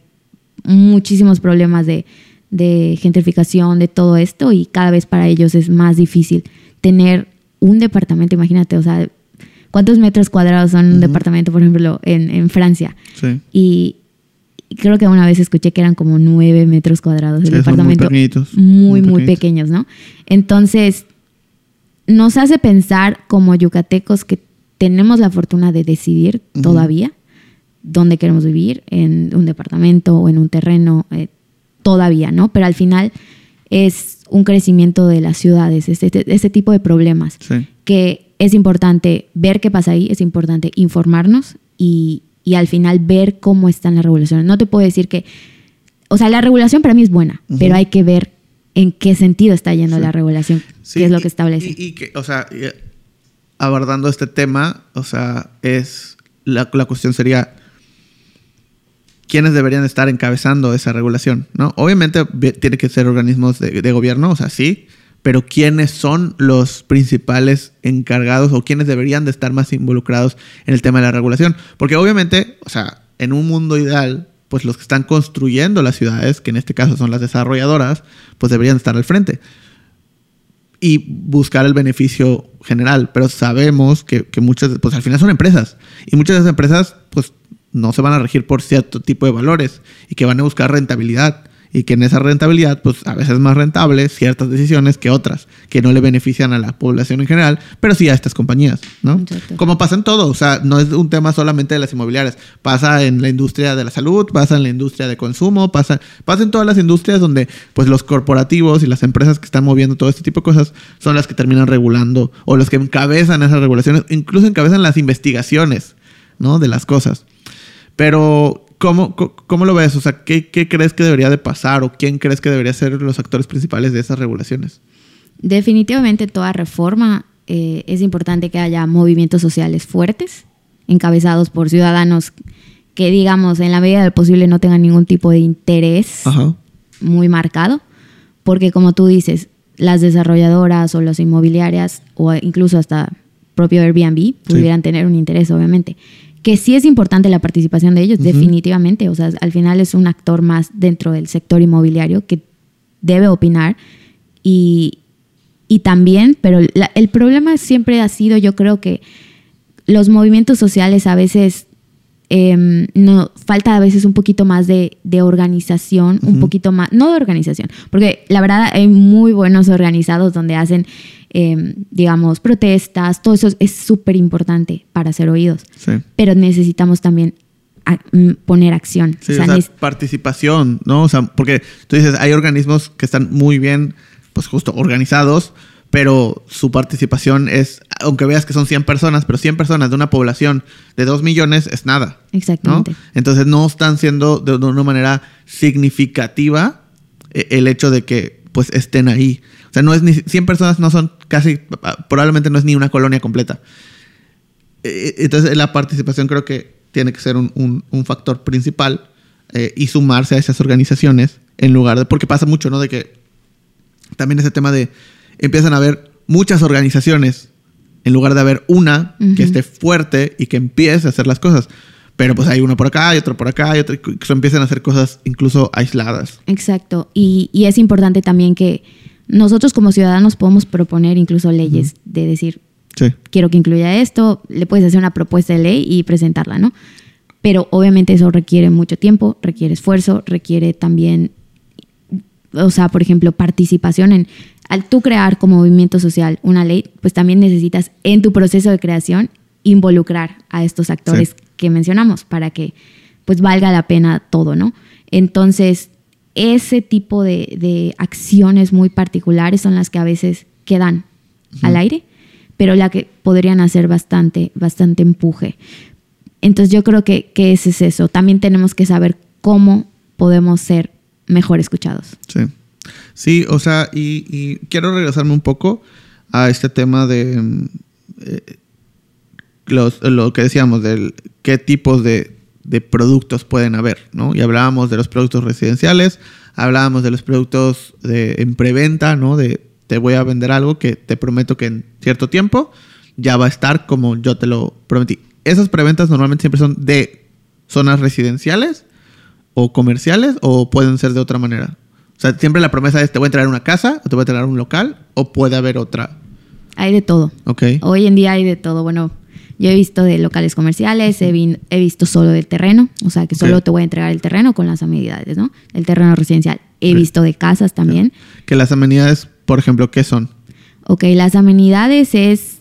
muchísimos problemas de, de gentrificación, de todo esto, y cada vez para ellos es más difícil tener un departamento, imagínate, o sea, ¿Cuántos metros cuadrados son un departamento, por ejemplo, en, en Francia? Sí. Y creo que una vez escuché que eran como nueve metros cuadrados el departamento. muy pequeñitos. Muy, muy, pequeños, ¿no? Entonces, nos hace pensar como yucatecos que tenemos la fortuna de decidir todavía, dónde queremos vivir, en un departamento o en un terreno, eh, todavía, ¿no? Pero al final es un crecimiento de las ciudades, este, este, este tipo de problemas, Sí. que es importante ver qué pasa ahí, es importante informarnos y, y al final ver cómo están las regulaciones. No te puedo decir que, o sea, la regulación para mí es buena, Ujú. pero hay que ver en qué sentido está yendo Sí. la regulación, Sí, qué es lo que establece. Y, y que, o sea, eh, abordando este tema, o sea, es la, la cuestión sería quiénes deberían estar encabezando esa regulación, ¿no? Obviamente tiene que ser organismos de, de gobierno, o sea, sí, pero quiénes son los principales encargados o quiénes deberían de estar más involucrados en el tema de la regulación, porque obviamente, o sea, en un mundo ideal, pues los que están construyendo las ciudades, que en este caso son las desarrolladoras, pues deberían estar al frente y buscar el beneficio general. Pero sabemos que, que muchas, pues al final son empresas. Y muchas de esas empresas, pues no se van a regir por cierto tipo de valores y que van a buscar rentabilidad. Y que en esa rentabilidad, pues a veces es más rentable ciertas decisiones que otras, que no le benefician a la población en general, pero sí a estas compañías, ¿no? Exacto. Como pasa en todo, o sea, no es un tema solamente de las inmobiliarias, pasa en la industria de la salud, pasa en la industria de consumo, pasa, pasa en todas las industrias donde pues los corporativos y las empresas que están moviendo todo este tipo de cosas son las que terminan regulando o los que encabezan esas regulaciones, incluso encabezan las investigaciones, ¿no? De las cosas. Pero, ¿cómo, cómo lo ves? O sea, ¿qué, ¿qué crees que debería de pasar o quién crees que debería ser los actores principales de esas regulaciones? Definitivamente toda reforma eh, es importante que haya movimientos sociales fuertes, encabezados por ciudadanos que, digamos, en la medida del posible no tengan ningún tipo de interés Ajá. muy marcado, porque como tú dices, las desarrolladoras o las inmobiliarias o incluso hasta propio Airbnb pudieran tener un interés, obviamente. Que sí es importante la participación de ellos, definitivamente. O sea, al final es un actor más dentro del sector inmobiliario que debe opinar y, y también, pero la- el problema siempre ha sido, yo creo que los movimientos sociales a veces em, no falta a veces un poquito más de, de organización, un poquito más, no de organización, porque la verdad hay muy buenos organizados donde hacen, em, digamos, protestas, todo eso es súper importante para ser oídos, Sí. pero necesitamos también a- mm, poner acción. Sí, O sea, o sea, neces- participación, ¿no? O sea, porque tú dices, hay organismos que están muy bien, pues justo organizados, pero su participación es, aunque veas que son 100 personas, pero 100 personas de una población de 2 millones es nada, ¿no? Exactamente. Entonces no están siendo de de una manera significativa eh, el hecho de que pues estén ahí. O sea, no es ni 100 personas no son casi probablemente no es ni una colonia completa. Eh, Entonces, la participación creo que tiene que ser un, un- un factor principal eh, y sumarse a esas organizaciones en lugar de. Porque pasa mucho, ¿no? De que también ese tema de. Empiezan a haber muchas organizaciones en lugar de haber una que esté fuerte y que empiece a hacer las cosas. Pero pues hay uno por acá y otro por acá y otro. se empiezan a hacer cosas incluso aisladas. Exacto. Y, y es importante también que nosotros como ciudadanos podemos proponer incluso leyes de decir, Sí. quiero que incluya esto, le puedes hacer una propuesta de ley y presentarla, ¿no? Pero obviamente eso requiere mucho tiempo, requiere esfuerzo, requiere también, o sea, por ejemplo, participación en, al tú crear como movimiento social una ley, pues también necesitas en tu proceso de creación involucrar a estos actores Sí. Que mencionamos para que pues valga la pena todo, ¿no? Entonces, ese tipo de, de acciones muy particulares son las que a veces quedan al aire, pero la que podrían hacer bastante, bastante empuje. Entonces yo creo que, que ese es eso. También tenemos que saber cómo podemos ser mejor escuchados. Sí. Sí, o sea, y, y quiero regresarme un poco a este tema de mm, eh, los- lo que decíamos, de qué tipos de, de productos pueden haber, ¿no? Y hablábamos de los productos residenciales, hablábamos de los productos de, en preventa, ¿no? De te voy a vender algo que te prometo que en cierto tiempo ya va a estar como yo te lo prometí. Esas preventas normalmente siempre son de zonas residenciales o comerciales o pueden ser de otra manera. O sea, siempre la promesa es te voy a entregar una casa o te voy a entregar un local o puede haber otra. Hay de todo. Ok. Hoy en día hay de todo. Bueno, yo he visto de locales comerciales, he, vi- he visto solo del terreno, o sea que solo te voy a entregar el terreno con las amenidades, ¿no? El terreno residencial. He visto de casas también. Que las amenidades, por ejemplo, ¿qué son? Ok, las amenidades es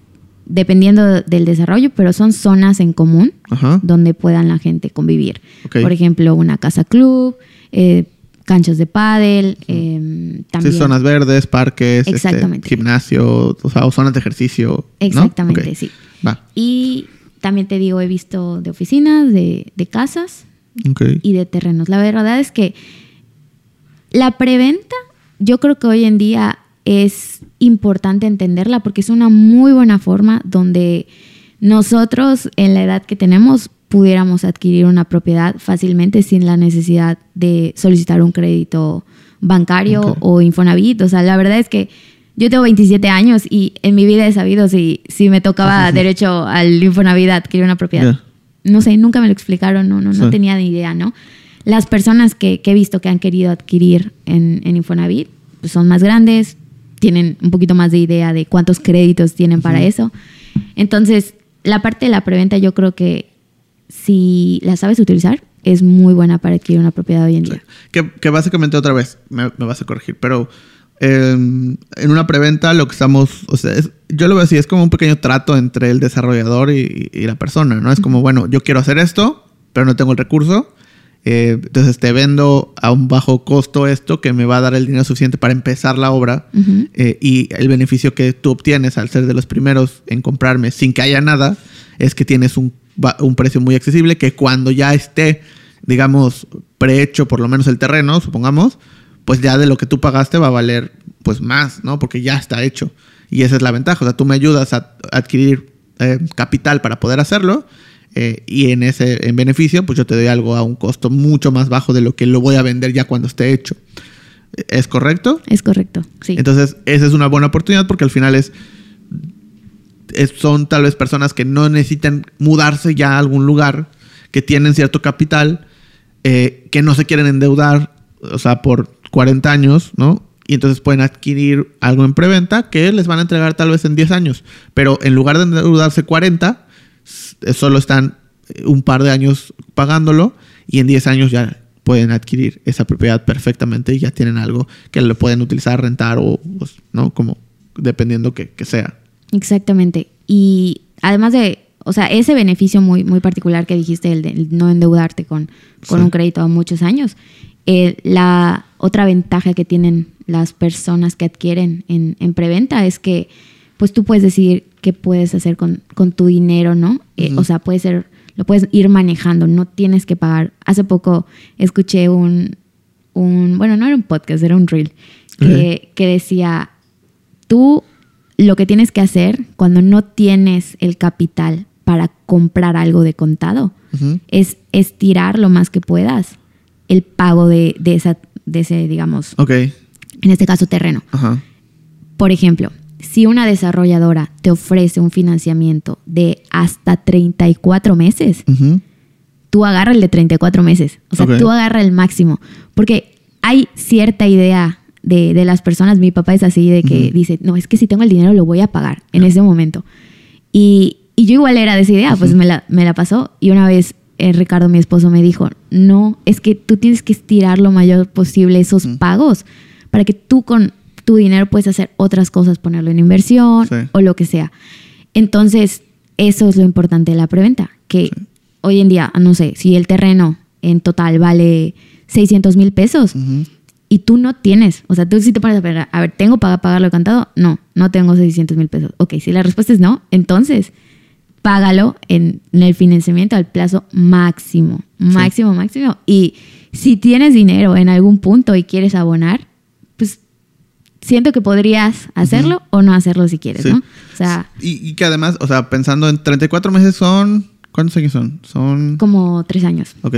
dependiendo del desarrollo, pero son zonas en común Ajá. donde puedan la gente convivir. Por ejemplo, una casa club, eh, canchas de pádel, eh, también. Sí, zonas verdes, parques, este, Exactamente. gimnasio, o sea, o zonas de ejercicio. ¿no? Exactamente, sí. Va. Y también te digo, he visto de oficinas, de, de casas y de terrenos. La verdad es que la preventa, yo creo que hoy en día es importante entenderla porque es una muy buena forma donde nosotros en la edad que tenemos pudiéramos adquirir una propiedad fácilmente sin la necesidad de solicitar un crédito bancario o Infonavit. O sea, la verdad es que yo tengo 27 años y en mi vida he sabido si, si me tocaba derecho al Infonavit a adquirir una propiedad. No sé, nunca me lo explicaron, no, no, no Sí. tenía ni idea, ¿no? Las personas que, que he visto que han querido adquirir en, en Infonavit pues son más grandes, tienen un poquito más de idea de cuántos créditos tienen para eso. Entonces, la parte de la preventa yo creo que si la sabes utilizar, es muy buena para adquirir una propiedad hoy en Sí. día. Que, que básicamente otra vez, me, me vas a corregir, pero eh, en una preventa lo que estamos, o sea, es- yo lo veo así, es como un pequeño trato entre el desarrollador y, y la persona, ¿no? Es como, bueno, yo quiero hacer esto, pero no tengo el recurso. eh, entonces te vendo a un bajo costo esto que me va a dar el dinero suficiente para empezar la obra Ujú. eh, y el beneficio que tú obtienes al ser de los primeros en comprarme sin que haya nada es que tienes un precio muy accesible que cuando ya esté, digamos, prehecho por lo menos el terreno, supongamos, pues ya de lo que tú pagaste va a valer pues más, ¿no? Porque ya está hecho. Y esa es la ventaja. O sea, tú me ayudas a adquirir eh, capital para poder hacerlo. eh, y en ese en beneficio, pues yo te doy algo a un costo mucho más bajo de lo que lo voy a vender ya cuando esté hecho. ¿Es correcto? Es correcto, sí. Entonces, esa es una buena oportunidad porque al final es, es- son tal vez personas que no necesitan mudarse ya a algún lugar, que tienen cierto capital, eh, que no se quieren endeudar, o sea, por 40 años, ¿no? Y entonces pueden adquirir algo en preventa que les van a entregar tal vez en 10 años. Pero en lugar de endeudarse 40, s- eh, solo están eh, un par de años pagándolo y en 10 años ya pueden adquirir esa propiedad perfectamente y ya tienen algo que lo pueden utilizar, rentar o, pues, ¿no? Como dependiendo que, que sea. Exactamente. Y además de, o sea, ese beneficio muy, muy particular que dijiste, el de no endeudarte con, con Sí. un crédito a muchos años, eh, la otra ventaja que tienen las personas que adquieren en, en preventa es que pues tú puedes decidir qué puedes hacer con, con tu dinero, ¿no? Eh. O sea, puede ser, lo puedes ir manejando, no tienes que pagar. Hace poco escuché un, un bueno, no era un podcast, era un reel, que, que decía, tú lo que tienes que hacer cuando no tienes el capital para comprar algo de contado es estirar lo más que puedas el pago de, de esa, de ese, digamos, en este caso terreno. Ajá. Por ejemplo, si una desarrolladora te ofrece un financiamiento de hasta 34 meses, Ujú. tú agarra el de 34 meses. O sea, tú agarra el máximo. Porque hay cierta idea de, de las personas. Mi papá es así, de que dice, no, es que si tengo el dinero lo voy a pagar en ese momento. Y, y yo igual era de esa idea, pues me la, me la pasó. Y una vez eh, Ricardo, mi esposo, me dijo, no, es que tú tienes que estirar lo mayor posible esos pagos para que tú con tu dinero puedes hacer otras cosas, ponerlo en inversión Sí. o lo que sea. Entonces, eso es lo importante de la preventa, que Sí. hoy en día, no sé, si el terreno en total vale 600 mil pesos y tú no tienes, o sea, tú sí te pones a ver, a ver, ¿tengo para pagarlo de cantado? No, no tengo 600 mil pesos. Ok, si la respuesta es no, entonces págalo en, en el financiamiento al plazo máximo, máximo, máximo. Y si tienes dinero en algún punto y quieres abonar, pues siento que podrías hacerlo o no hacerlo si quieres, Sí. ¿no? O sea, Y, y que además, o sea, pensando en 34 meses son... ¿Cuántos años son? Son... como tres años. Ok.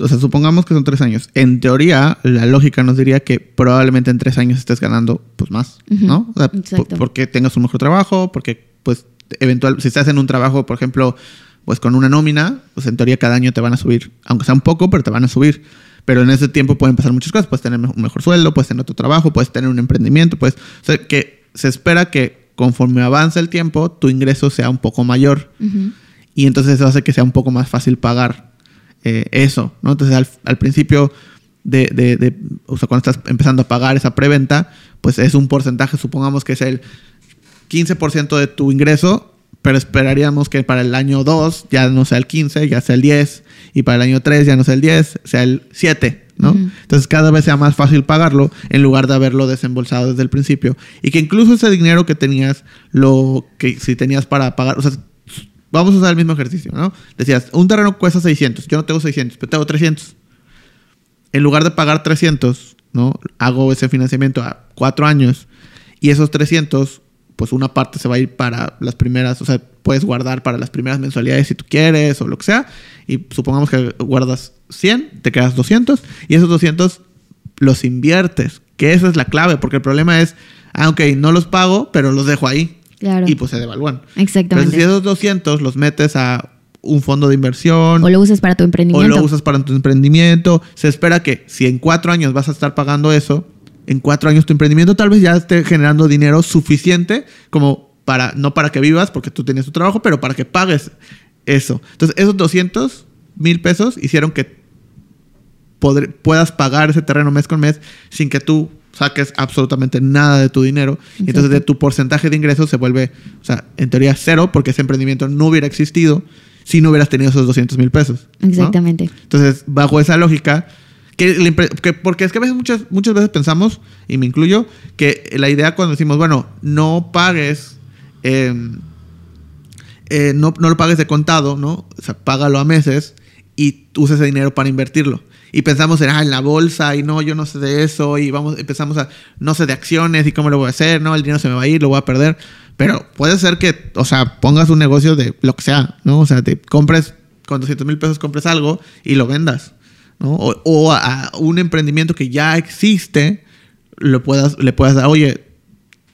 O sea, supongamos que son tres años. En teoría, la lógica nos diría que probablemente en tres años estés ganando pues más, Ujú, ¿no? O sea, porque tengas un mejor trabajo, porque pues eventual, si estás en un trabajo, por ejemplo, pues con una nómina, pues en teoría cada año te van a subir, aunque sea un poco, pero te van a subir. Pero en ese tiempo pueden pasar muchas cosas. Puedes tener un mejor sueldo, puedes tener otro trabajo, puedes tener un emprendimiento, pues, o sea, que se espera que conforme avanza el tiempo, tu ingreso sea un poco mayor. Y entonces eso hace que sea un poco más fácil pagar eh, eso, ¿no? Entonces al, al principio de, de- de- o sea, cuando estás empezando a pagar esa preventa, pues es un porcentaje, supongamos que es el 15% de tu ingreso, pero esperaríamos que para el año 2 ya no sea el 15, ya sea el 10, y para el año 3 ya no sea el 10, sea el 7, ¿no? Ujú. Entonces cada vez sea más fácil pagarlo en lugar de haberlo desembolsado desde el principio. Y que incluso ese dinero que tenías, lo que si tenías para pagar, o sea, vamos a usar el mismo ejercicio, ¿no? Decías, un terreno cuesta 600, yo no tengo 600, pero tengo 300. En lugar de pagar 300, ¿no? Hago ese financiamiento a cuatro años y esos 300, pues una parte se va a ir para las primeras, o sea, puedes guardar para las primeras mensualidades si tú quieres o lo que sea. Y supongamos que guardas 100, te quedas 200 y esos 200 los inviertes, que esa es la clave, porque el problema es, ah, ok, no los pago, pero los dejo ahí Claro. y pues se devalúan. Exactamente. Pero si esos 200 los metes a un fondo de inversión o lo usas para tu o emprendimiento. lo usas para tu emprendimiento. Se espera que si en cuatro años vas a estar pagando eso, en cuatro años tu emprendimiento tal vez ya esté generando dinero suficiente como para, no para que vivas, porque tú tienes tu trabajo, pero para que pagues eso. Entonces, esos 200 mil pesos hicieron que puedas pagar ese terreno mes con mes sin que tú saques absolutamente nada de tu dinero. Y entonces de tu porcentaje de ingresos se vuelve, o sea, en teoría cero, porque ese emprendimiento no hubiera existido si no hubieras tenido esos 200 mil pesos. ¿no? Exactamente. Entonces, bajo esa lógica, que, que- porque es que a veces muchas, muchas veces pensamos, y me incluyo, que la idea cuando decimos, bueno, no pagues, eh, eh, no, no lo pagues de contado, ¿no? O sea, págalo a meses y usa ese dinero para invertirlo. Y pensamos en, ah, en la bolsa, y no, yo no sé de eso, y vamos, empezamos a, no sé de acciones y cómo lo voy a hacer, no, el dinero se me va a ir, lo voy a perder. Pero puede ser que, o sea, pongas un negocio de lo que sea, ¿no? O sea, te compres con 200 mil pesos, compres algo y lo vendas, ¿no? O, o a, a un emprendimiento que ya existe, lo puedas, le puedas dar, oye,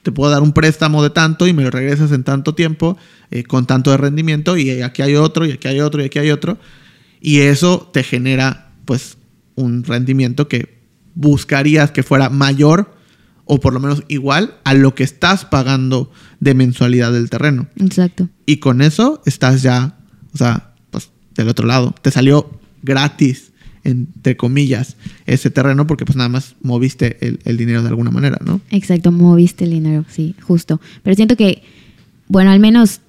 te puedo dar un préstamo de tanto y me lo regresas en tanto tiempo, eh, con tanto de rendimiento, y aquí hay otro, y aquí hay otro, y aquí hay otro. Y eso te genera, pues, un rendimiento que buscarías que fuera mayor o por lo menos igual a lo que estás pagando de mensualidad del terreno. Exacto. Y con eso estás ya, o sea, pues del otro lado. Te salió gratis, entre comillas, ese terreno porque pues nada más moviste el, el dinero de alguna manera, ¿no? Exacto, moviste el dinero, sí, justo. Pero siento que, bueno, al menos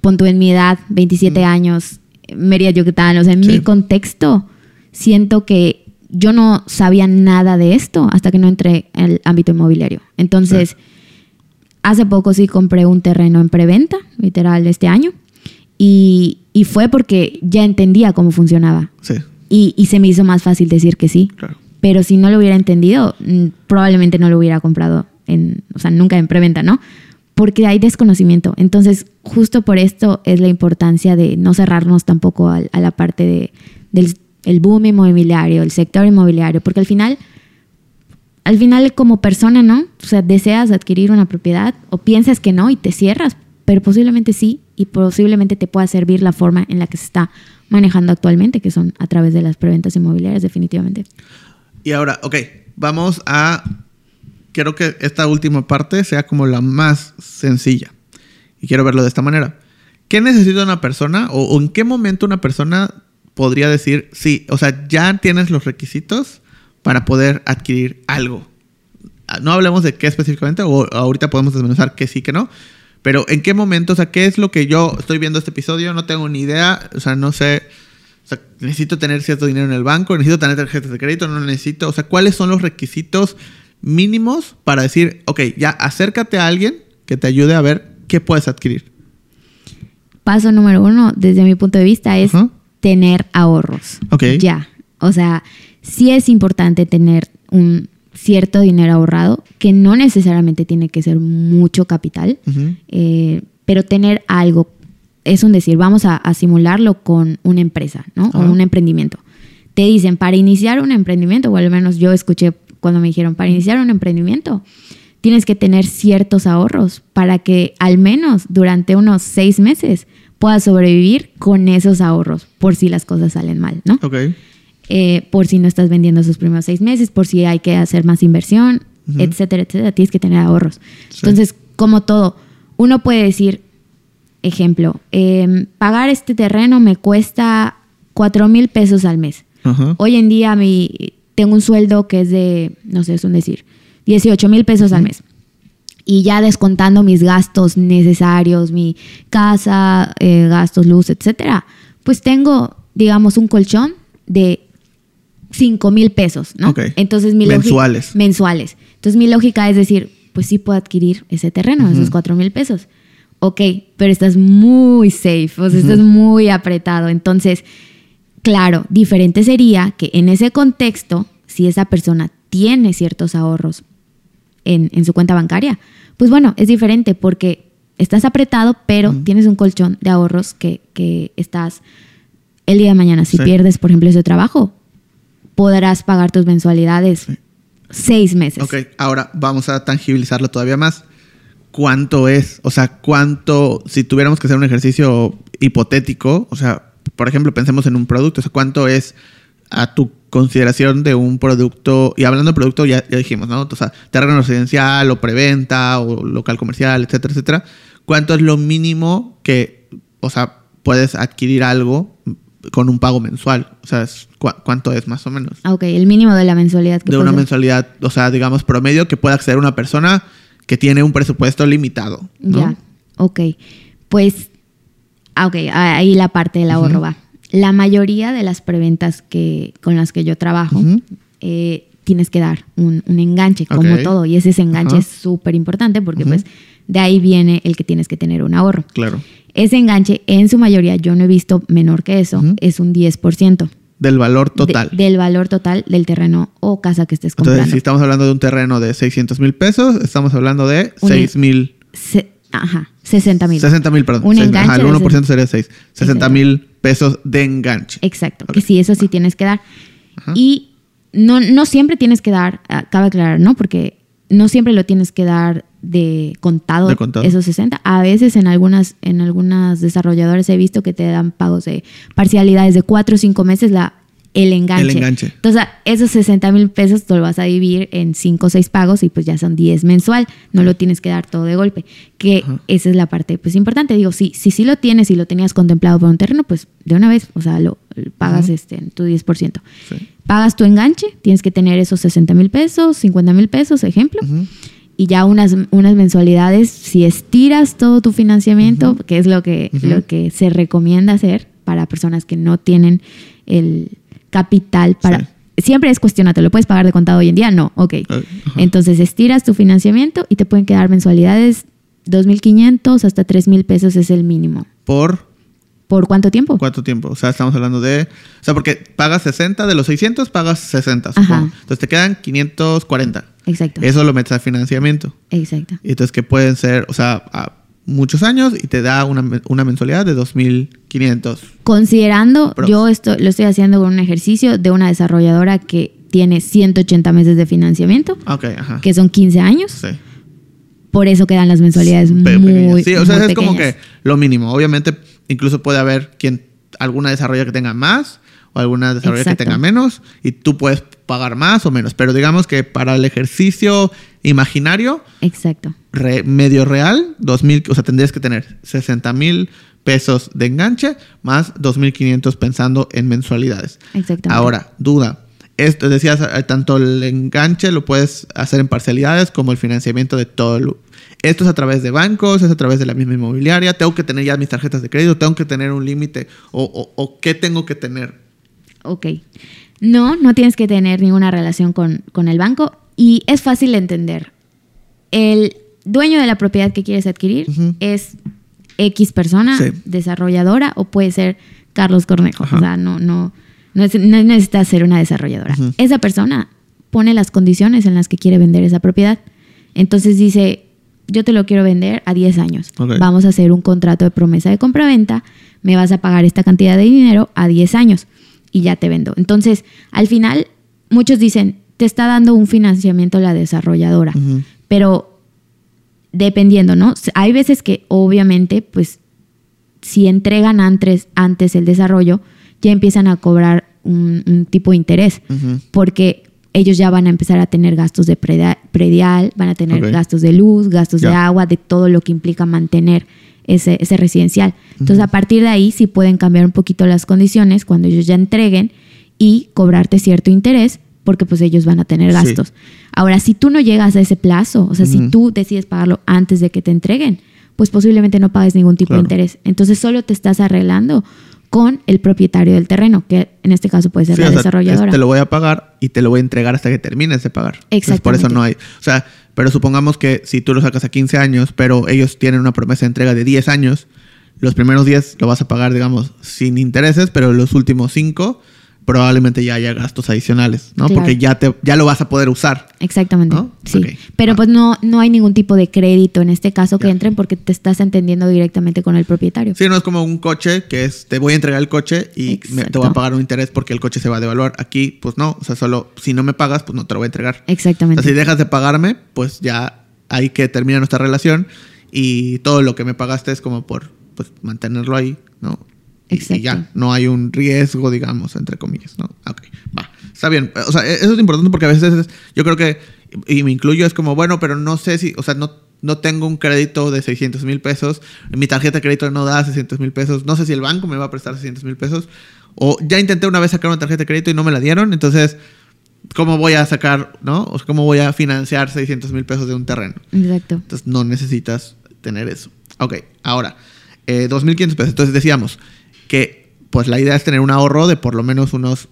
pon tú en mi edad, 27 años, Mérida, Yucatán, o sea, en Sí. mi contexto, siento que yo no sabía nada de esto hasta que no entré en el ámbito inmobiliario. Entonces, hace poco sí compré un terreno en preventa, literal, este año, y, y fue porque ya entendía cómo funcionaba. Sí, Y, y se me hizo más fácil decir que sí. claro. Pero si no lo hubiera entendido, mm, probablemente no lo hubiera comprado en, o sea, nunca en preventa, ¿no? Porque hay desconocimiento. Entonces, justo por esto es la importancia de no cerrarnos tampoco a, la parte de, del el boom inmobiliario, el sector inmobiliario, porque al final, al final como persona, ¿no? O sea, deseas adquirir una propiedad o piensas que no y te cierras, pero posiblemente sí y posiblemente te pueda servir la forma en la que se está manejando actualmente, que son a través de las preventas inmobiliarias, definitivamente. Y ahora, ok, vamos a... Quiero que esta última parte sea como la más sencilla. Y quiero verlo de esta manera. ¿Qué necesita una persona o, en qué momento una persona podría decir, sí, o sea, ya tienes los requisitos para poder adquirir algo? Ah, No hablemos de qué específicamente, o ahorita podemos desmenuzar que sí, que no. Pero en qué momento, o sea, qué es lo que yo estoy viendo este episodio, no tengo ni idea, o sea, no sé, o sea, necesito tener cierto dinero en el banco, necesito tener tarjetas de crédito, no necesito, o sea, cuáles son los requisitos mínimos para decir, ok, ya acércate a alguien que te ayude a ver qué puedes adquirir. Paso número uno, desde mi punto de vista, es tener ahorros. Ok. Ya. O sea, sí es importante tener un cierto dinero ahorrado, que no necesariamente tiene que ser mucho capital, eh, pero tener algo, es un decir, vamos a, a simularlo con una empresa, ¿no? O Ajá. un emprendimiento. Te dicen, para iniciar un emprendimiento, o al menos yo escuché cuando me dijeron, para iniciar un emprendimiento, tienes que tener ciertos ahorros para que al menos durante unos seis meses puedas sobrevivir con esos ahorros, por si las cosas salen mal, ¿no? Ok. Eh, por si no estás vendiendo esos primeros seis meses, por si hay que hacer más inversión, etcétera, etcétera. Tienes que tener ahorros. Sí. Entonces, como todo, uno puede decir, ejemplo, em, pagar este terreno me cuesta cuatro mil pesos al mes. Hoy en día mi, tengo un sueldo que es de, no sé, es un decir, 18 mil pesos al mes. y ya descontando mis gastos necesarios, mi casa, eh, gastos, luz, etcétera, pues tengo, digamos, un colchón de 5 mil pesos, ¿no? Ok. Entonces mi Mensuales. mensuales. Entonces mi lógica es decir, pues sí puedo adquirir ese terreno, esos 4 mil pesos. Ok, pero estás muy safe, o sea, estás muy apretado. Entonces, claro, diferente sería que en ese contexto, si esa persona tiene ciertos ahorros en, en su cuenta bancaria, pues bueno, es diferente porque estás apretado, pero tienes un colchón de ahorros que, que estás el día de mañana. Si Sí. pierdes, por ejemplo, ese trabajo, podrás pagar tus mensualidades seis meses. Ok, ahora vamos a tangibilizarlo todavía más. ¿Cuánto es? O sea, ¿cuánto, si tuviéramos que hacer un ejercicio hipotético, o sea, por ejemplo, pensemos en un producto, o sea, ¿cuánto es a tu consideración de un producto? Y hablando de producto, ya, dijimos, ¿no? O sea, terreno residencial o preventa o local comercial, etcétera, etcétera. ¿Cuánto es lo mínimo que, o sea, puedes adquirir algo con un pago mensual? O sea, es- ¿cu- ¿cuánto es más o menos? Ah, Ok, el mínimo de la mensualidad que de una ser. mensualidad, o sea, digamos, promedio que pueda acceder una persona que tiene un presupuesto limitado. ¿no? Ya, ok. Pues, ah, ok, ah, ahí la parte del ahorro va. La mayoría de las preventas que, con las que yo trabajo, eh, tienes que dar un, un enganche, como todo. Y ese, ese enganche es súper importante porque pues de ahí viene el que tienes que tener un ahorro. Claro. Ese enganche, en su mayoría, yo no he visto menor que eso, es un 10%. Del valor de- total. del valor total del terreno o casa que estés Entonces, comprando. si estamos hablando de un terreno de 600 mil pesos, estamos hablando de Un- 6 mil. Se- ajá, 60 mil. 60 mil, perdón. Un enganche ajá, el de 1% sería 6. 60 Exacto. mil pesos de enganche. Exacto, Ok. que sí, eso sí tienes que dar. Ajá. Y no, no siempre tienes que dar, ah, cabe aclarar, ¿no? Porque no siempre lo tienes que dar de contado, De contado. esos 60. A veces en algunas, en algunas desarrolladoras he visto que te dan pagos de parcialidades de 4 o 5 meses la, el enganche. El enganche. Entonces, esos 60 mil pesos te lo vas a dividir en 5 o 6 pagos y pues ya son 10 mensual. No lo tienes que dar todo de golpe. Que Ajá. esa es la parte pues importante. Digo, si sí si, lo tienes y lo tenías contemplado por un terreno, pues de una vez, o sea, lo pagas este, en tu 10%. Sí. Pagas tu enganche, tienes que tener esos 60 mil pesos, 50 mil pesos, ejemplo. Y ya unas, unas mensualidades, si estiras todo tu financiamiento, que es lo que, lo que se recomienda hacer para personas que no tienen el capital para... Sí. Siempre es cuestionate, ¿lo puedes pagar de contado hoy en día? No, ok. Ajá. Entonces estiras tu financiamiento y te pueden quedar mensualidades 2.500 hasta 3.000 pesos es el mínimo. ¿Por ¿Por cuánto tiempo? cuánto tiempo? O sea, estamos hablando de. O sea, porque pagas 60 de los 600, pagas 60. Ajá. supongo. Entonces te quedan 540. Exacto. Eso lo metes a financiamiento. Exacto. Y entonces que pueden ser, o sea, a muchos años y te da una, una mensualidad de 2.500. Considerando, Pros. yo esto lo estoy haciendo con un ejercicio de una desarrolladora que tiene 180 meses de financiamiento, Ah, Ok, ajá. que son 15 años. Sí. Por eso quedan las mensualidades Pe- muy. Sí, o sea, muy es como que lo mínimo. Obviamente, incluso puede haber quien, alguna desarrolla que tenga más o alguna desarrolla que tenga menos y tú puedes pagar más o menos. Pero digamos que para el ejercicio imaginario, Exacto. re- medio real, 2.000, o sea, tendrías que tener 60 mil pesos de enganche más 2.500 pensando en mensualidades. Exactamente. Ahora, duda. Esto decías, eh, tanto el enganche lo puedes hacer en parcialidades como el financiamiento de todo el... Esto es a través de bancos, es a través de la misma inmobiliaria. Tengo que tener ya mis tarjetas de crédito, tengo que tener un límite o, o- o qué tengo que tener. Ok. No, no tienes que tener ninguna relación con, con el banco y es fácil de entender. El dueño de la propiedad que quieres adquirir es X persona, Sí. desarrolladora, o puede ser Carlos Cornejo. Ajá. O sea, no, no, no, es- no necesitas ser una desarrolladora. Esa persona pone las condiciones en las que quiere vender esa propiedad. Entonces dice, yo te lo quiero vender a 10 años. Vamos a hacer un contrato de promesa de compraventa, me vas a pagar esta cantidad de dinero a 10 años y ya te vendo. Entonces, al final, muchos dicen, te está dando un financiamiento la desarrolladora, pero dependiendo, ¿no? Hay veces que obviamente, pues, si entregan antes, antes el desarrollo, ya empiezan a cobrar un, un tipo de interés, porque ellos ya van a empezar a tener gastos de predial, van a tener gastos de luz, gastos de agua, de todo lo que implica mantener ese, ese residencial. Entonces, a partir de ahí sí pueden cambiar un poquito las condiciones cuando ellos ya entreguen y cobrarte cierto interés, porque pues ellos van a tener Sí. gastos. Ahora, si tú no llegas a ese plazo, o sea, si tú decides pagarlo antes de que te entreguen, pues posiblemente no pagues ningún tipo Claro. de interés. Entonces solo te estás arreglando con el propietario del terreno, que en este caso puede ser Sí, la o sea, desarrolladora. es- te lo voy a pagar y te lo voy a entregar hasta que termines de pagar. Entonces, por eso no hay. O sea, pero supongamos que si tú lo sacas a 15 años, pero ellos tienen una promesa de entrega de 10 años, los primeros 10 lo vas a pagar, digamos, sin intereses, pero los últimos 5 probablemente ya haya gastos adicionales, ¿no? Claro. Porque ya, te, ya lo vas a poder usar. Exactamente. ¿No? Sí. Pero Ah. pues no, no hay ningún tipo de crédito en este caso que entren porque te estás entendiendo directamente con el propietario. Sí, no es como un coche que es, te voy a entregar el coche y me- te voy a pagar un interés porque el coche se va a devaluar. Aquí, pues no, o sea, solo si no me pagas, pues no te lo voy a entregar. O Exactamente. sea, si dejas de pagarme, pues ya hay que terminar nuestra relación y todo lo que me pagaste es como por pues, mantenerlo ahí, ¿no? Y, y Exacto. ya, no hay un riesgo, digamos, entre comillas, ¿no? Ok, va. Está bien. O sea, e-, eso es importante porque a veces es- yo creo que, y me incluyo, es como, bueno, pero no sé si, o sea, no, no tengo un crédito de 600 mil pesos, mi tarjeta de crédito no da 600 mil pesos, no sé si el banco me va a prestar 600 mil pesos, o ya intenté una vez sacar una tarjeta de crédito y no me la dieron, entonces, ¿cómo voy a sacar, no? O sea, ¿cómo voy a financiar 600 mil pesos de un terreno? Exacto. Entonces no necesitas tener eso. Ok, ahora, eh, 2.500 pesos. Entonces decíamos pues la idea es tener un ahorro de por lo menos unos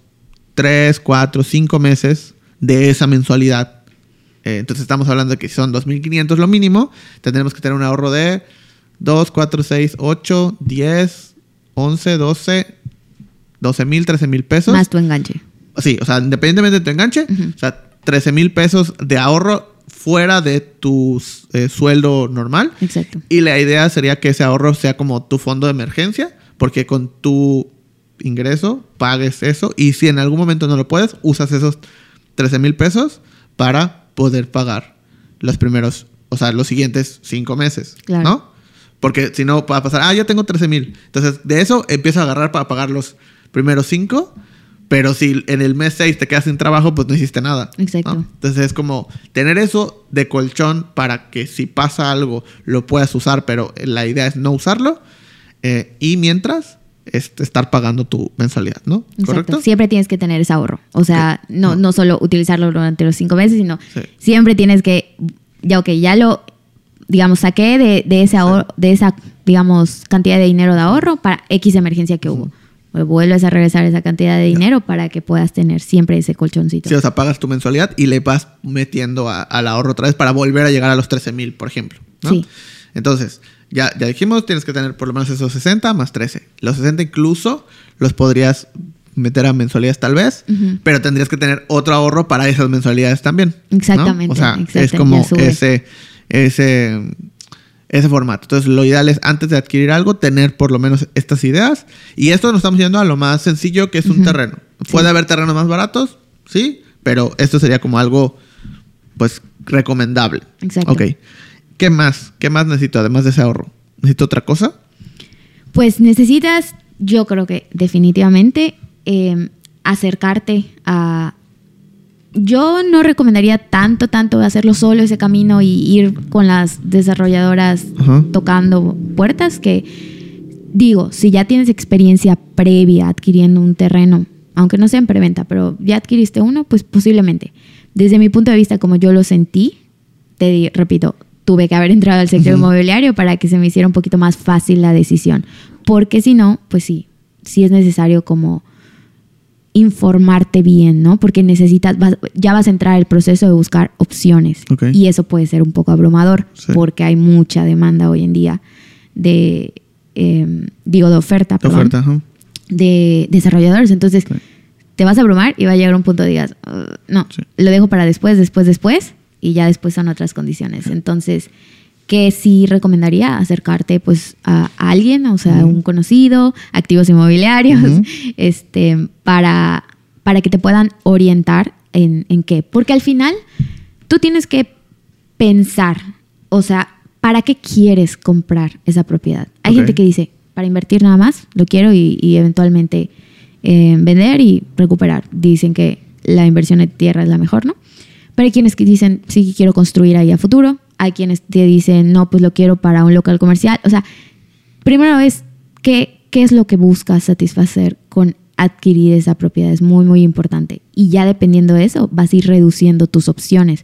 3, 4, 5 meses de esa mensualidad. Eh, entonces estamos hablando de que si son 2.500 lo mínimo, tendremos que tener un ahorro de 2, 4, 6, 8, 10, 11, 12, 12.000, 13.000 pesos. Más tu enganche. Sí, o sea, independientemente de tu enganche, Ujú. o sea, 13 mil pesos de ahorro fuera de tu eh, sueldo normal. Exacto. Y la idea sería que ese ahorro sea como tu fondo de emergencia, porque con tu ingreso pagues eso y si en algún momento no lo puedes, usas esos 13 mil pesos para poder pagar los primeros, o sea, los siguientes cinco meses, Claro. ¿no? Porque si no, va a pasar, ah, ya tengo 13 mil. Entonces, de eso empiezo a agarrar para pagar los primeros cinco. Pero si en el mes 6 te quedas sin trabajo, pues no hiciste nada. ¿no? Exacto. Entonces es como tener eso de colchón para que si pasa algo lo puedas usar, pero la idea es no usarlo. Eh, y mientras, es estar pagando tu mensualidad, ¿no? Exacto. ¿Correcto? Siempre tienes que tener ese ahorro. O sea, no, No. no solo utilizarlo durante los cinco meses, sino Sí. siempre tienes que, ya ok, ya lo, digamos, saqué de, de ese ahorro, de esa, digamos, cantidad de dinero de ahorro para X emergencia que hubo. Pues vuelves a regresar esa cantidad de dinero para que puedas tener siempre ese colchoncito. Sí, o sea, pagas tu mensualidad y le vas metiendo a- al ahorro otra vez para volver a llegar a los 13 mil, por ejemplo. ¿no? Sí. Entonces, ya, ya dijimos, tienes que tener por lo menos esos 60 más 13. Los 60 incluso los podrías meter a mensualidades tal vez, pero tendrías que tener otro ahorro para esas mensualidades también. ¿no? Exactamente, O sea, es como ese, ese, ese formato. Entonces, lo ideal es antes de adquirir algo, tener por lo menos estas ideas. Y esto nos estamos yendo a lo más sencillo, que es un terreno. Puede haber terrenos más baratos, sí, pero esto sería como algo, pues, recomendable. Exacto. Ok. ¿Qué más? ¿Qué más necesito además de ese ahorro? ¿Necesito otra cosa? Pues necesitas, yo creo que definitivamente, eh, acercarte a... Yo no recomendaría tanto, tanto hacerlo solo ese camino y ir con las desarrolladoras Ajá. tocando puertas, que digo, si ya tienes experiencia previa adquiriendo un terreno, aunque no sea en preventa, pero ya adquiriste uno, pues posiblemente. Desde mi punto de vista, como yo lo sentí, te repito, tuve que haber entrado al sector Ujú. inmobiliario para que se me hiciera un poquito más fácil la decisión. Porque si no, pues sí, sí es necesario como informarte bien, ¿no? Porque necesitas, vas- ya vas a entrar al proceso de buscar opciones. Ok. Y eso puede ser un poco abrumador Sí. porque hay mucha demanda hoy en día de, eh, digo, de oferta, De perdón, oferta, de desarrolladores. Entonces, te vas a abrumar y va a llegar un punto de digas, "Uh, no, Sí. lo dejo para después, después, después, y ya después son otras condiciones. Entonces, que sí recomendaría acercarte pues a, a alguien, o sea, Ujú. un conocido, activos inmobiliarios, este, para, para que te puedan orientar en, en qué. Porque al final tú tienes que pensar, o sea, ¿para qué quieres comprar esa propiedad? Hay gente que dice, para invertir nada más, lo quiero y, y eventualmente eh, vender y recuperar. Dicen que la inversión en tierra es la mejor, ¿no? Pero hay quienes que dicen, sí, quiero construir ahí a futuro. Hay quienes te dicen, no, pues lo quiero para un local comercial. O sea, primero es qué, qué es lo que buscas satisfacer con adquirir esa propiedad. Es muy, muy importante. Y ya dependiendo de eso, vas a ir reduciendo tus opciones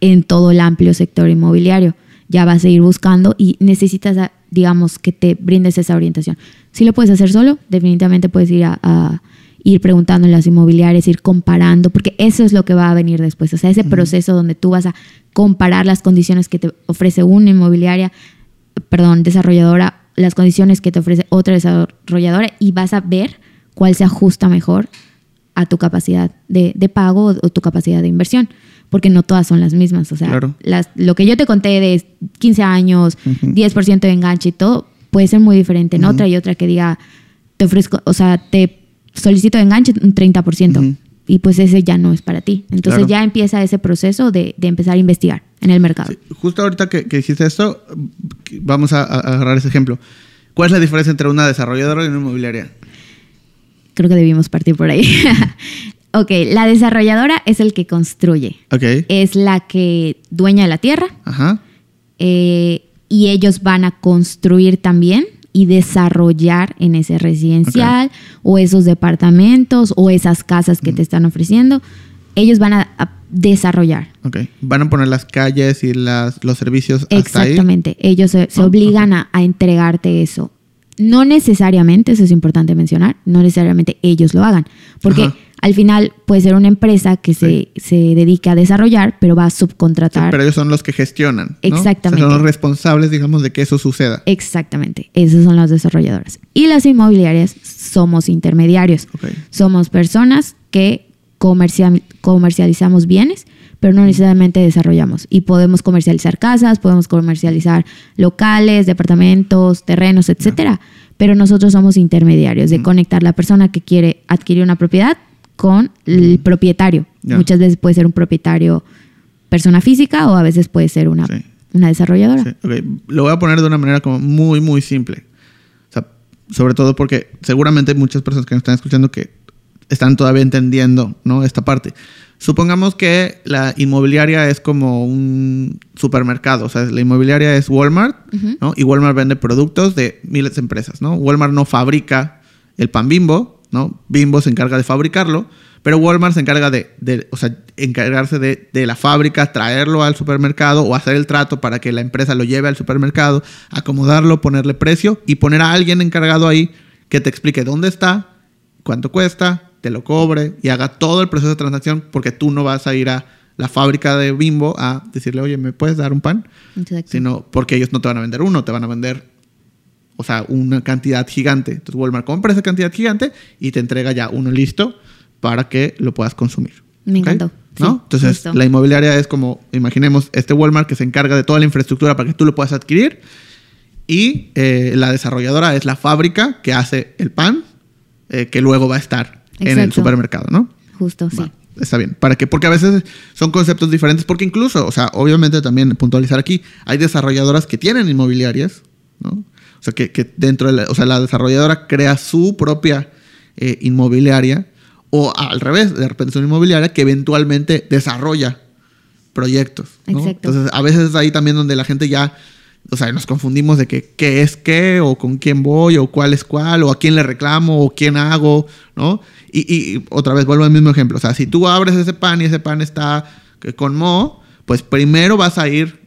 en todo el amplio sector inmobiliario. Ya vas a ir buscando y necesitas, digamos, que te brindes esa orientación. Si lo puedes hacer solo, definitivamente puedes ir a ir preguntando en las inmobiliarias, ir comparando, porque eso es lo que va a venir después. O sea, ese proceso donde tú vas a comparar las condiciones que te ofrece una inmobiliaria, perdón, desarrolladora, las condiciones que te ofrece otra desarrolladora y vas a ver cuál se ajusta mejor a tu capacidad de, de pago o tu capacidad de inversión, porque no todas son las mismas. O sea, Claro. las, lo que yo te conté de 15 años, Ujú. 10% de enganche y todo, puede ser muy diferente en otra y otra que diga, te ofrezco, o sea, te solicito de enganche un 30%. Ujú. Y pues ese ya no es para ti. Entonces Claro. ya empieza ese proceso de, de empezar a investigar en el mercado. Sí, Justo ahorita que, que dijiste esto, vamos a, a agarrar ese ejemplo. ¿Cuál es la diferencia entre una desarrolladora y una inmobiliaria? Creo que debimos partir por ahí. ok, la desarrolladora es el que construye. Ok. Es la que dueña de la tierra Ajá. eh, y ellos van a construir también y desarrollar en ese residencial o esos departamentos o esas casas que te están ofreciendo. Ellos van a, a desarrollar. Ok. Van a poner las calles y las, los servicios hasta Exactamente. Ellos se, se Oh, obligan a, a entregarte eso. No necesariamente, eso es importante mencionar, no necesariamente ellos lo hagan. Porque Ajá. Al final puede ser una empresa que se, se dedica a desarrollar, pero va a. Sí, subcontratar. pero ellos son los que gestionan. ¿no? Exactamente. O sea, son los responsables, digamos, de que eso suceda. Exactamente. Esas son las desarrolladoras. Y las inmobiliarias somos intermediarios. Ok. Somos personas que comercia- comercializamos bienes, pero no necesariamente desarrollamos. Y podemos comercializar casas, podemos comercializar locales, departamentos, terrenos, etcétera. Pero nosotros somos intermediarios de conectar la persona que quiere adquirir una propiedad con el propietario. Muchas veces puede ser un propietario persona física o a veces puede ser una, Sí. una desarrolladora. Sí. Lo voy a poner de una manera como muy, muy simple. O sea, sobre todo porque seguramente hay muchas personas que nos están escuchando que están todavía entendiendo ¿no? esta parte. Supongamos que la inmobiliaria es como un supermercado, o sea, la inmobiliaria es Walmart. ¿no? Y Walmart vende productos de miles de empresas, ¿no? Walmart no fabrica el pan bimbo, ¿no? Bimbo se encarga de fabricarlo, pero Walmart se encarga de, de- o sea, encargarse de, de la fábrica, traerlo al supermercado o hacer el trato para que la empresa lo lleve al supermercado, acomodarlo, ponerle precio y poner a alguien encargado ahí que te explique dónde está, cuánto cuesta, te lo cobre y haga todo el proceso de transacción porque tú no vas a ir a la fábrica de Bimbo a decirle, oye, ¿me puedes dar un pan? Exacto. Sino porque ellos no te van a vender uno, te van a vender, o sea, una cantidad gigante. Entonces Walmart compra esa cantidad gigante y te entrega ya uno listo para que lo puedas consumir. Me ¿Ok? encantó. ¿No? Sí, Entonces la inmobiliaria es como, imaginemos, este Walmart que se encarga de toda la infraestructura para que tú lo puedas adquirir y eh, la desarrolladora es la fábrica que hace el pan eh, que luego va a estar en el supermercado, ¿no? Justo, sí. Está bien. ¿Para qué? Porque a veces son conceptos diferentes. Porque incluso, o sea, obviamente también puntualizar aquí, hay desarrolladoras que tienen inmobiliarias. O sea, que, que dentro de la, o sea, la desarrolladora crea su propia eh, inmobiliaria. O al revés, de repente es una inmobiliaria que eventualmente desarrolla proyectos. ¿no? Exacto. Entonces, a veces es ahí también donde la gente ya, o sea, nos confundimos de que qué es qué, o con quién voy, o cuál es cuál, o a quién le reclamo, o quién hago, ¿no? Y, y otra vez vuelvo al mismo ejemplo. O sea, si tú abres ese pan y ese pan está eh, con Mo, pues primero vas a ir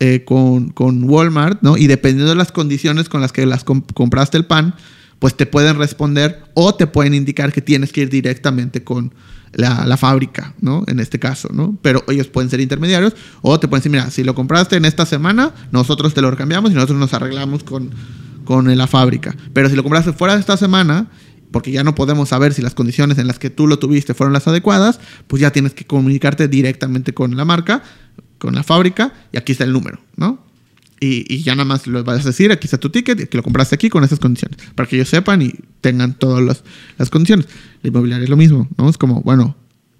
eh, con, con Walmart, ¿no? Y dependiendo de las condiciones con las que las comp- compraste el pan, pues te pueden responder o te pueden indicar que tienes que ir directamente con la, la fábrica, ¿no? En este caso, ¿no? Pero ellos pueden ser intermediarios o te pueden decir, mira, si lo compraste en esta semana, nosotros te lo recambiamos y nosotros nos arreglamos con, con la fábrica. Pero si lo compraste fuera de esta semana, porque ya no podemos saber si las condiciones en las que tú lo tuviste fueron las adecuadas, pues ya tienes que comunicarte directamente con la marca, con la fábrica, y aquí está el número, ¿no? Y, y ya nada más lo vas a decir, aquí está tu ticket, que lo compraste aquí con esas condiciones, para que ellos sepan y tengan todas las, las condiciones. La inmobiliaria es lo mismo, ¿no? Es como, bueno,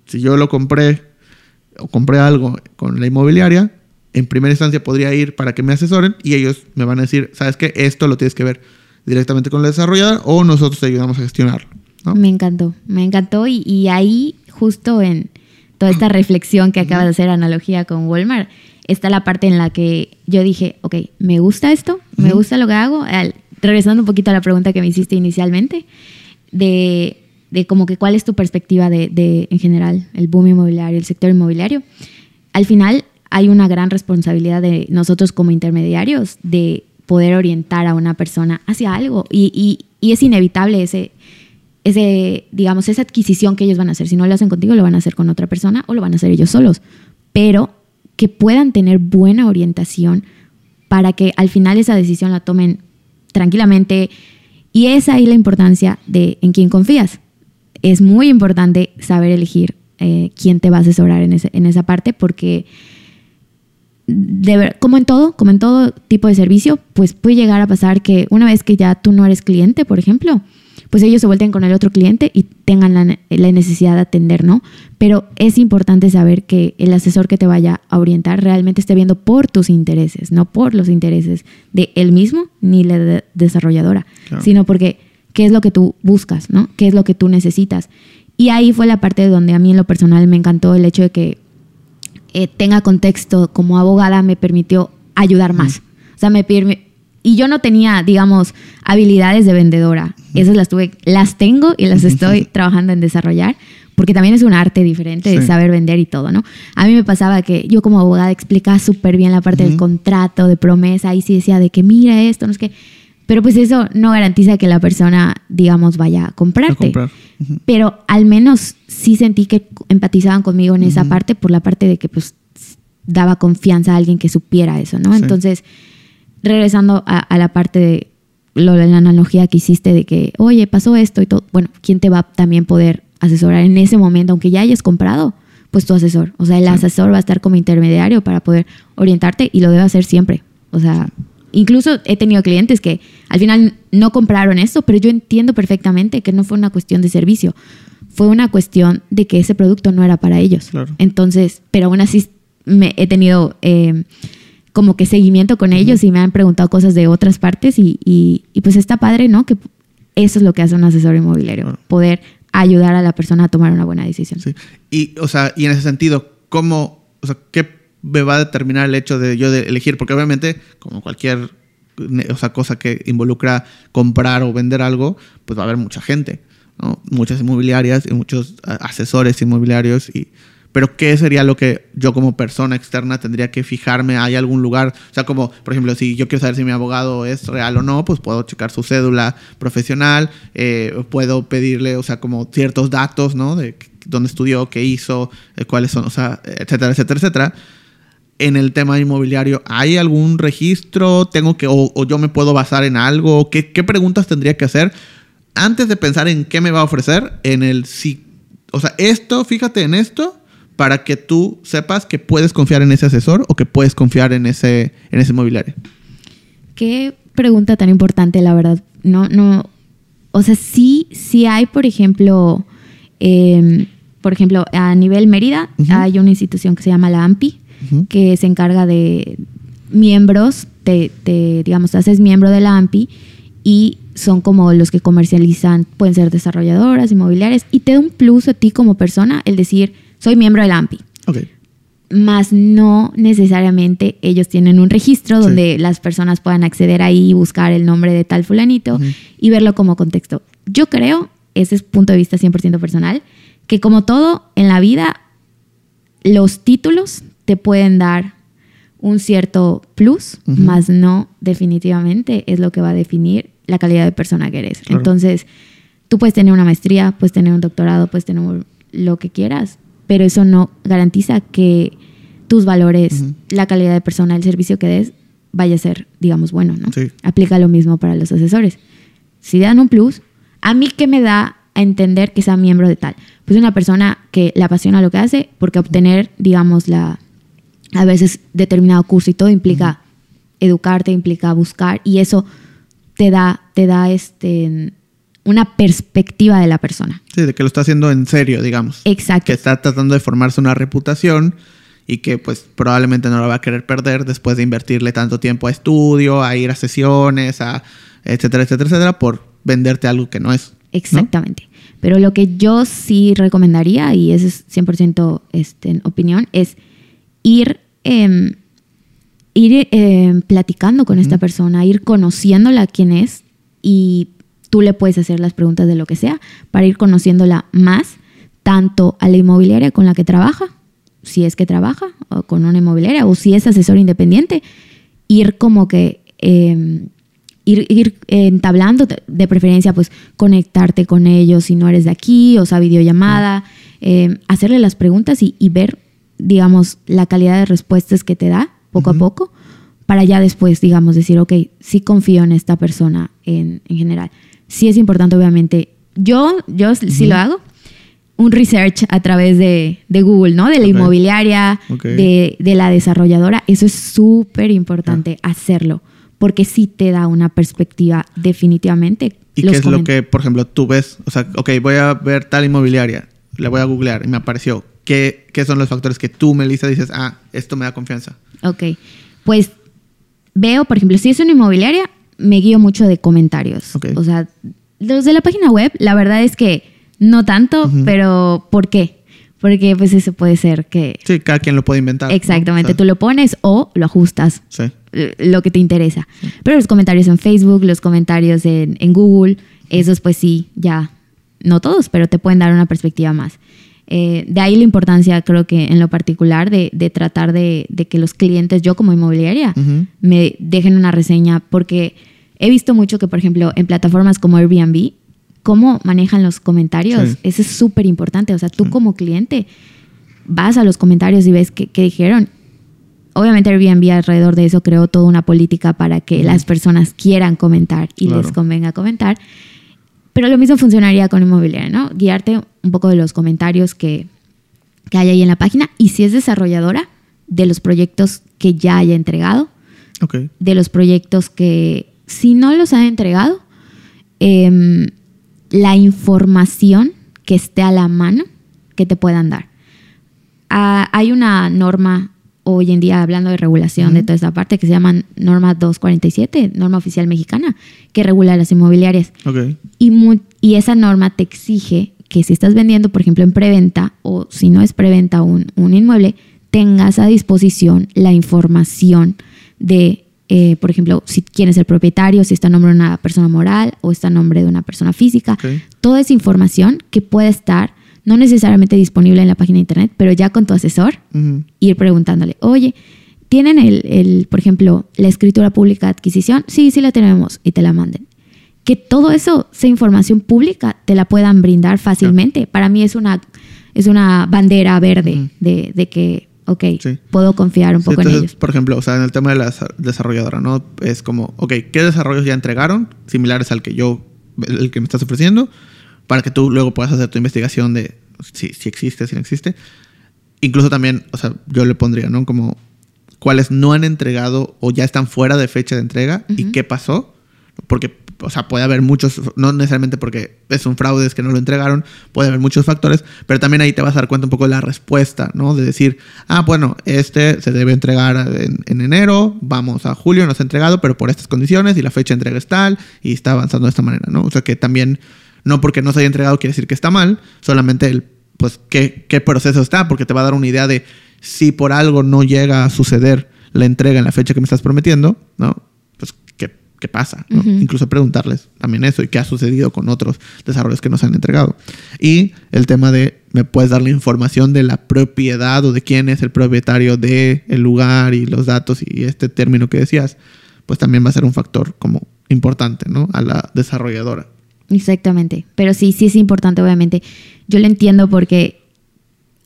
si yo lo compré o compré algo con la inmobiliaria, en primera instancia podría ir para que me asesoren y ellos me van a decir, ¿sabes qué? Esto lo tienes que ver directamente con la desarrolladora o nosotros te ayudamos a gestionarlo, ¿no? Me encantó, me encantó y, y ahí justo en toda esta reflexión que acabas de hacer, analogía con Walmart, está la parte en la que yo dije, ok, me gusta esto, me gusta lo que hago. Al- regresando un poquito a la pregunta que me hiciste inicialmente, de de como que cuál es tu perspectiva de, de, en general, el boom inmobiliario, el sector inmobiliario. Al final hay una gran responsabilidad de nosotros como intermediarios de poder orientar a una persona hacia algo y, y, y es inevitable ese, ese, digamos, esa adquisición que ellos van a hacer. Si no lo hacen contigo, lo van a hacer con otra persona o lo van a hacer ellos solos. Pero que puedan tener buena orientación para que al final esa decisión la tomen tranquilamente. Y es ahí la importancia de en quién confías. Es muy importante saber elegir eh, quién te va a asesorar en, ese, en esa parte porque, de ver, como en todo, como en todo tipo de servicio, pues puede llegar a pasar que una vez que ya tú no eres cliente, por ejemplo, pues ellos se vuelven con el otro cliente y tengan la, la, necesidad de atender, ¿no? Pero es importante saber que el asesor que te vaya a orientar realmente esté viendo por tus intereses, no por los intereses de él mismo ni la de desarrolladora, claro. sino porque qué es lo que tú buscas, ¿no? ¿Qué es lo que tú necesitas? Y ahí fue la parte donde a mí en lo personal me encantó el hecho de que eh, tenga contexto como abogada me permitió ayudar más. O sea, me, y yo no tenía, digamos, habilidades de vendedora. Esas las tuve, las tengo y las estoy trabajando en desarrollar, porque también es un arte diferente de sí. saber vender y todo, ¿no? A mí me pasaba que yo como abogada explicaba súper bien la parte uh -huh. del contrato, de promesa, y sí decía de que mira esto, no es que... Pero pues eso no garantiza que la persona, digamos, vaya a comprarte. A comprar. uh -huh. Pero al menos sí sentí que empatizaban conmigo en uh -huh. esa parte por la parte de que pues daba confianza a alguien que supiera eso, ¿no? Sí. Entonces regresando a, a la parte de lo, la analogía que hiciste de que, oye, pasó esto y todo, bueno, ¿quién te va a también poder asesorar en ese momento, aunque ya hayas comprado? Pues tu asesor. O sea, el sí. asesor va a estar como intermediario para poder orientarte y lo debe hacer siempre. O sea, incluso he tenido clientes que al final no compraron esto, pero yo entiendo perfectamente que no fue una cuestión de servicio. Fue una cuestión de que ese producto no era para ellos. Claro. Entonces, pero aún así me he tenido... Eh, como que seguimiento con ellos y me han preguntado cosas de otras partes y, y, y, pues está padre, ¿no? Que eso es lo que hace un asesor inmobiliario, bueno. poder ayudar a la persona a tomar una buena decisión. Sí. Y, o sea, y en ese sentido, ¿cómo, o sea, qué me va a determinar el hecho de yo de elegir? Porque obviamente, como cualquier o sea, cosa que involucra comprar o vender algo, pues va a haber mucha gente, ¿no? Muchas inmobiliarias y muchos asesores inmobiliarios y pero ¿qué sería lo que yo como persona externa tendría que fijarme? ¿Hay algún lugar? O sea, como, por ejemplo, si yo quiero saber si mi abogado es real o no, pues puedo checar su cédula profesional, eh, puedo pedirle, o sea, como ciertos datos, ¿no? De dónde estudió, qué hizo, eh, cuáles son, o sea, etcétera, etcétera, etcétera. En el tema inmobiliario, ¿hay algún registro? ¿Tengo que, o, o yo me puedo basar en algo? ¿Qué, ¿Qué preguntas tendría que hacer antes de pensar en qué me va a ofrecer? En el sí, o sea, esto, fíjate en esto, para que tú sepas que puedes confiar en ese asesor o que puedes confiar en ese, en ese inmobiliario? Qué pregunta tan importante, la verdad. No, no. O sea, sí, sí hay, por ejemplo, eh, por ejemplo, a nivel Mérida uh -huh. hay una institución que se llama la AMPI, uh -huh. que se encarga de miembros, te, te, digamos, te haces miembro de la AMPI y son como los que comercializan, pueden ser desarrolladoras, inmobiliarias, y te da un plus a ti como persona el decir, soy miembro del AMPI. Okay. Más no necesariamente ellos tienen un registro donde sí. las personas puedan acceder ahí y buscar el nombre de tal fulanito uh -huh. y verlo como contexto. Yo creo, ese es punto de vista 100% personal, que como todo en la vida, los títulos te pueden dar un cierto plus, uh -huh. más no definitivamente es lo que va a definir la calidad de persona que eres. Claro. Entonces, tú puedes tener una maestría, puedes tener un doctorado, puedes tener lo que quieras, pero eso no garantiza que tus valores, uh -huh. la calidad de persona, el servicio que des, vaya a ser, digamos, bueno, ¿no? Sí. Aplica lo mismo para los asesores. Si dan un plus, ¿a mí qué me da a entender que sea miembro de tal? Pues una persona que le apasiona lo que hace, porque obtener, digamos, la a veces determinado curso y todo implica uh -huh. educarte, implica buscar, y eso te da, te da este una perspectiva de la persona. Sí, de que lo está haciendo en serio, digamos. Exacto. Que está tratando de formarse una reputación y que pues probablemente no la va a querer perder después de invertirle tanto tiempo a estudio, a ir a sesiones, a etcétera, etcétera, etcétera, por venderte algo que no es. Exactamente. ¿no? Pero lo que yo sí recomendaría, y eso es 100% este, en opinión, es ir, eh, ir eh, platicando con uh -huh. esta persona, ir conociéndola quién es y tú le puedes hacer las preguntas de lo que sea para ir conociéndola más, tanto a la inmobiliaria con la que trabaja, si es que trabaja o con una inmobiliaria, o si es asesor independiente, ir como que... eh, ir, ir entablando, de preferencia, pues conectarte con ellos si no eres de aquí, o sea, videollamada, eh, hacerle las preguntas y, y ver, digamos, la calidad de respuestas que te da poco a poco, para ya después, digamos, decir, ok, sí confío en esta persona en, en general. Sí es importante, obviamente, yo, yo sí lo hago, un research a través de, de Google, ¿no? De la inmobiliaria, de, de la desarrolladora. Eso es súper importante hacerlo, porque sí te da una perspectiva definitivamente. ¿Y qué es lo que, por ejemplo, tú ves? O sea, ok, voy a ver tal inmobiliaria, le voy a googlear y me apareció. ¿Qué, qué son los factores que tú, Melissa, dices, ah, esto me da confianza? Ok, pues veo, por ejemplo, si es una inmobiliaria, me guío mucho de comentarios. O sea, los de la página web, la verdad es que no tanto, pero ¿por qué? Porque pues eso puede ser que Sí, cada quien lo puede inventar. ¿no? exactamente O sea, tú lo pones o lo ajustas. Sí. eh, lo que te interesa. Pero los comentarios en Facebook, los comentarios en, en Google, esos pues sí, ya, no todos, pero te pueden dar una perspectiva más. Eh, de ahí la importancia, creo que en lo particular, de, de tratar de, de que los clientes, yo como inmobiliaria, me dejen una reseña, porque he visto mucho que, por ejemplo, en plataformas como Airbnb, cómo manejan los comentarios, Sí. eso es súper importante. O sea, tú como cliente vas a los comentarios y ves qué, qué dijeron. Obviamente Airbnb alrededor de eso creó toda una política para que las personas quieran comentar y Claro. les convenga comentar. Pero lo mismo funcionaría con inmobiliaria, ¿no? Guiarte un poco de los comentarios que, que hay ahí en la página y si es desarrolladora, de los proyectos que ya haya entregado, Ok. de los proyectos que si no los ha entregado, em, la información que esté a la mano que te puedan dar. Ah, hay una norma hoy en día, hablando de regulación de toda esta parte, que se llama norma 247, norma oficial mexicana, que regula las inmobiliarias. Y, y esa norma te exige que si estás vendiendo, por ejemplo, en preventa o si no es preventa un, un inmueble, tengas a disposición la información de, eh, por ejemplo, si quién es el propietario, si está a nombre de una persona moral o está a nombre de una persona física. Ok. Toda esa información que puede estar no necesariamente disponible en la página de internet, pero ya con tu asesor, ir preguntándole, oye, ¿tienen el, el, por ejemplo, la escritura pública de adquisición? Sí, sí la tenemos y te la manden. Que todo eso, esa información pública, te la puedan brindar fácilmente. Para mí es una, es una bandera verde de, de que, ok, Sí. puedo confiar un Sí, poco en ellos. por ejemplo, o sea, en el tema de la desa- desarrolladora, ¿no? Es como, ok, ¿qué desarrollos ya entregaron? Similares al que yo, el que me estás ofreciendo, para que tú luego puedas hacer tu investigación de si, si existe, si no existe. Incluso también, o sea, yo le pondría, ¿no? Como cuáles no han entregado o ya están fuera de fecha de entrega y qué pasó. Porque, o sea, puede haber muchos, no necesariamente porque es un fraude, es que no lo entregaron, puede haber muchos factores, pero también ahí te vas a dar cuenta un poco de la respuesta, ¿no? De decir, ah, bueno, este se debe entregar en, en enero, vamos a julio, no se ha entregado, pero por estas condiciones y la fecha de entrega es tal y está avanzando de esta manera, ¿no? O sea, que también, no porque no se haya entregado quiere decir que está mal, solamente el, pues, qué, qué proceso está, porque te va a dar una idea de si por algo no llega a suceder la entrega en la fecha que me estás prometiendo, ¿no? ¿Qué, pasa? ¿no? Ujú. Incluso preguntarles también eso y qué ha sucedido con otros desarrollos que nos han entregado. Y el tema de, ¿me puedes dar la información de la propiedad o de quién es el propietario del el lugar y los datos y este término que decías? Pues también va a ser un factor como importante, ¿no? A la desarrolladora. Exactamente. Pero sí, sí es importante, obviamente. Yo lo entiendo porque,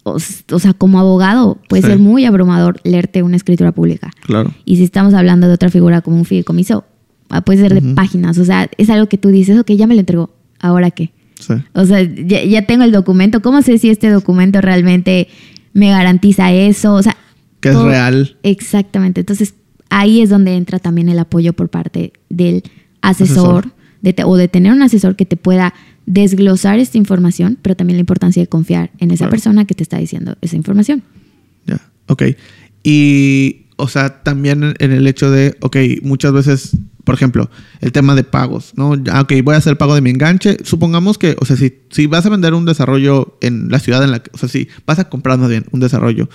o, o sea, como abogado, puede Sí. ser muy abrumador leerte una escritura pública. Claro. Y si estamos hablando de otra figura como un fideicomiso, puede ser de páginas. O sea, es algo que tú dices, ok, ya me lo entregó. ¿Ahora qué? Sí. O sea, ya, ya tengo el documento. ¿Cómo sé si este documento realmente me garantiza eso? O sea, Que es real. Exactamente. Entonces, ahí es donde entra también el apoyo por parte del asesor, Asesor. de te- o de tener un asesor que te pueda desglosar esta información, pero también la importancia de confiar en esa persona que te está diciendo esa información. Ya, ok. Y, o sea, también en- en el hecho de, ok, muchas veces, por ejemplo, el tema de pagos, ¿no? Ok, voy a hacer pago de mi enganche. Supongamos que, o sea, si, si vas a vender un desarrollo en la ciudad en la que, o sea, si vas a comprar más bien un desarrollo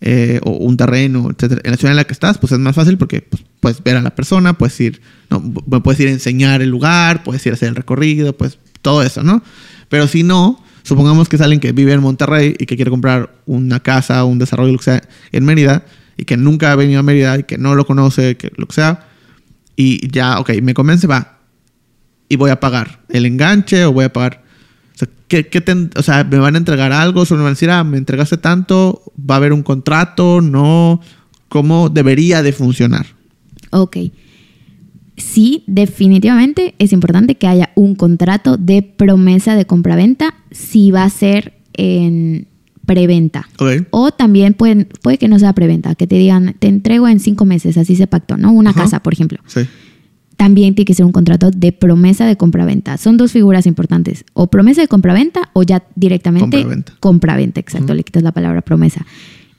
eh, o un terreno, etcétera, en la ciudad en la que estás, pues es más fácil porque pues, puedes ver a la persona, puedes ir, no, pu- puedes ir a enseñar el lugar, puedes ir a hacer el recorrido, pues todo eso, ¿no? Pero si no, supongamos que es alguien que vive en Monterrey y que quiere comprar una casa un desarrollo, lo que sea, en Mérida, y que nunca ha venido a Mérida y que no lo conoce, que lo que sea, y ya, ok, me convence, va, y voy a pagar el enganche o voy a pagar. O sea, ¿qué, qué o sea, ¿me van a entregar algo? ¿Solo me van a decir, ah, me entregaste tanto? ¿Va a haber un contrato? ¿No? ¿Cómo debería de funcionar? Ok. Sí, definitivamente es importante que haya un contrato de promesa de compraventa si va a ser en preventa. O también pueden, puede que no sea preventa, que te digan, te entrego en cinco meses, así se pactó, ¿no? Una Ajá. casa, por ejemplo. Sí. También tiene que ser un contrato de promesa de compraventa. Son dos figuras importantes. O promesa de compraventa o ya directamente Compraventa. compraventa, exacto. Le quitas la palabra promesa.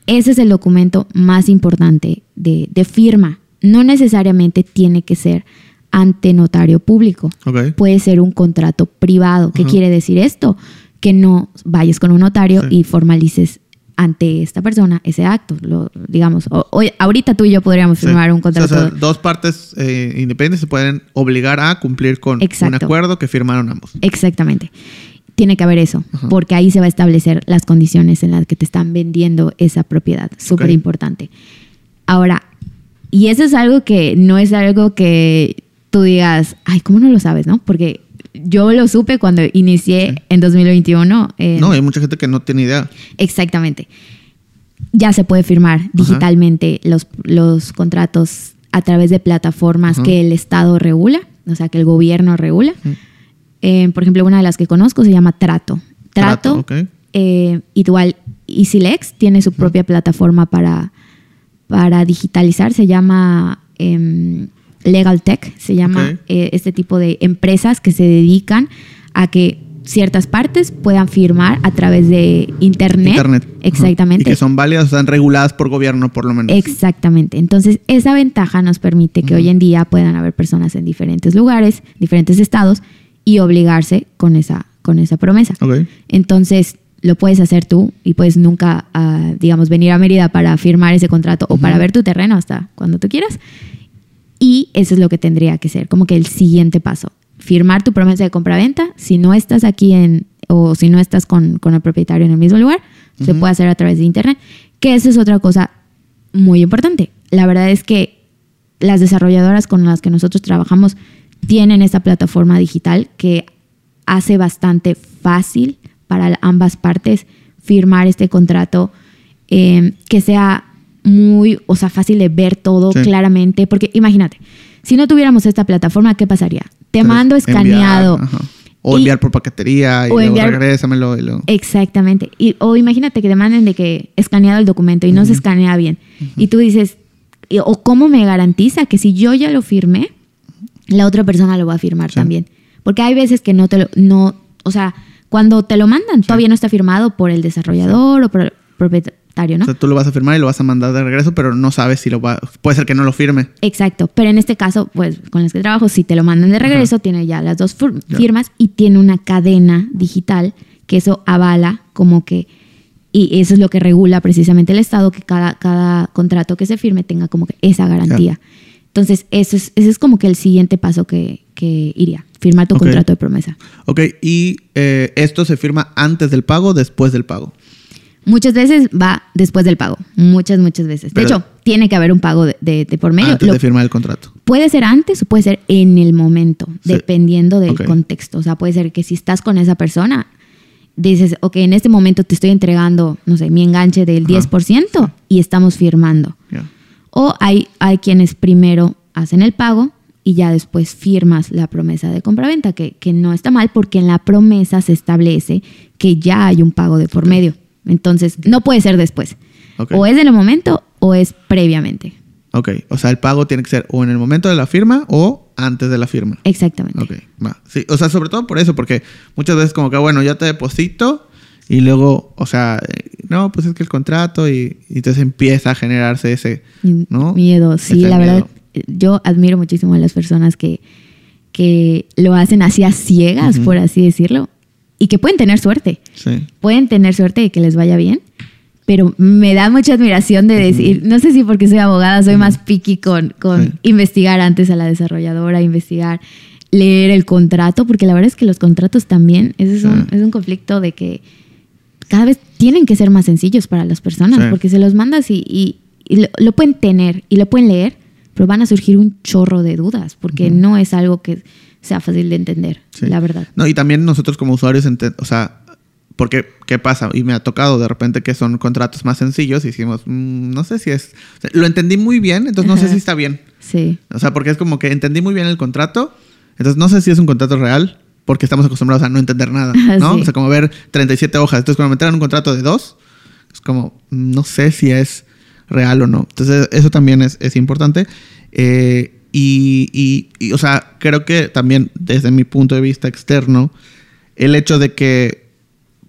Ese es el documento más importante de, de firma. No necesariamente tiene que ser ante notario público. Puede ser un contrato privado. ¿Qué quiere decir esto? Que no vayas con un notario Sí. y formalices ante esta persona ese acto. Lo, digamos, o- ahorita tú y yo podríamos Sí. firmar un contrato. o sea, dos partes eh, independientes se pueden obligar a cumplir con un acuerdo que firmaron ambos. Exactamente. Tiene que haber eso, Ajá. porque ahí se va a establecer las condiciones en las que te están vendiendo esa propiedad. Súper importante. Ahora, y eso es algo que no es algo que tú digas, ay, ¿cómo no lo sabes, no? Porque yo lo supe cuando inicié en 2021. en- No, hay mucha gente que no tiene idea. Exactamente. Ya se puede firmar digitalmente los, los contratos a través de plataformas Ajá. que el Estado regula, o sea, que el gobierno regula. Eh, por ejemplo, una de las que conozco se llama Trato. Trato, Trato, ok. eh, igual EasyLex tiene su propia plataforma para, para digitalizar, se llama em, Legal Tech, se llama eh, este tipo de empresas que se dedican a que ciertas partes puedan firmar a través de internet. Internet. Exactamente. Y que son válidas, están reguladas por gobierno, por lo menos. Exactamente. Entonces, esa ventaja nos permite que hoy en día puedan haber personas en diferentes lugares, diferentes estados, y obligarse con esa, con esa promesa. Ok. Entonces, lo puedes hacer tú y puedes nunca, ah, digamos, venir a Mérida para firmar ese contrato o para ver tu terreno hasta cuando tú quieras. Y eso es lo que tendría que ser, como que el siguiente paso. Firmar tu promesa de compraventa. Si no estás aquí en, o si no estás con, con el propietario en el mismo lugar, se puede hacer a través de internet. Que eso es otra cosa muy importante. La verdad es que las desarrolladoras con las que nosotros trabajamos tienen esta plataforma digital que hace bastante fácil para ambas partes firmar este contrato eh, que sea muy, o sea, fácil de ver todo Sí. claramente. Porque imagínate, si no tuviéramos esta plataforma, ¿qué pasaría? Te mando Enviar, escaneado. ajá. O Y- enviar por paquetería y o luego enviar- regrésamelo y luego- Exactamente. Y, o imagínate que te manden de que escaneado el documento y no se escanea bien. Y tú dices, o cómo me garantiza que si yo ya lo firmé, la otra persona lo va a firmar Sí. también. Porque hay veces que no te lo, no, o sea, cuando te lo mandan, todavía no está firmado por el desarrollador o por el ¿no? O sea, tú lo vas a firmar y lo vas a mandar de regreso, pero no sabes si lo va... Puede ser que no lo firme. Exacto, pero en este caso, pues con las que trabajo, si te lo mandan de regreso, tiene ya las dos firmas y tiene una cadena digital que eso avala como que, y eso es lo que regula precisamente el Estado, que cada, cada contrato que se firme tenga como que esa garantía. Entonces, eso es, ese es como que el siguiente paso que, que iría, firmar tu contrato de promesa. Ok, y eh, esto se firma antes del pago o después del pago. Muchas veces va después del pago, muchas, muchas veces. De hecho, tiene que haber un pago de, de- de por medio. antes Lo- de firmar el contrato. Puede ser antes o puede ser en el momento, Sí. dependiendo del contexto. O sea, puede ser que si estás con esa persona, dices, ok, en este momento te estoy entregando, no sé, mi enganche del Ajá. 10% y estamos firmando. O hay, hay quienes primero hacen el pago y ya después firmas la promesa de compraventa, que, que no está mal porque en la promesa se establece que ya hay un pago de por medio. Entonces, no puede ser después. O es en el momento o es previamente. Ok, o sea, el pago tiene que ser o en el momento de la firma o antes de la firma. Exactamente. Ok, va. Sí, o sea, sobre todo por eso, porque muchas veces como que, bueno, ya te deposito y luego, o sea, eh, no, pues es que el contrato y, y entonces empieza a generarse ese, ¿no? Miedo, sí, Ese la verdad. miedo. Yo admiro muchísimo a las personas que, que lo hacen así a ciegas, por así decirlo, y que pueden tener suerte. Sí. Pueden tener suerte de que les vaya bien, pero me da mucha admiración de decir, no sé si porque soy abogada, soy más picky con, con Sí. investigar antes a la desarrolladora, investigar, leer el contrato, porque la verdad es que los contratos también, ese es, un, es un conflicto de que cada vez tienen que ser más sencillos para las personas, Sí. porque se los mandas y, y- y lo, lo pueden tener y lo pueden leer, pero van a surgir un chorro de dudas, porque no es algo que sea fácil de entender, Sí. la verdad. No, y también nosotros como usuarios, o sea, porque, ¿qué pasa? Y me ha tocado de repente que son contratos más sencillos y decimos, "Mm, no sé si es, o sea, lo entendí muy bien, entonces no sé si está bien. Sí, O sea, porque es como que entendí muy bien el contrato, entonces no sé si es un contrato real, porque estamos acostumbrados a no entender nada, ¿no? Sí. O sea, como ver 37 hojas. Entonces, cuando me traen un contrato de dos, es como, mm, no sé si es real o no. Entonces, eso también es, es importante. Eh, y, o sea, creo que también desde mi punto de vista externo, el hecho de que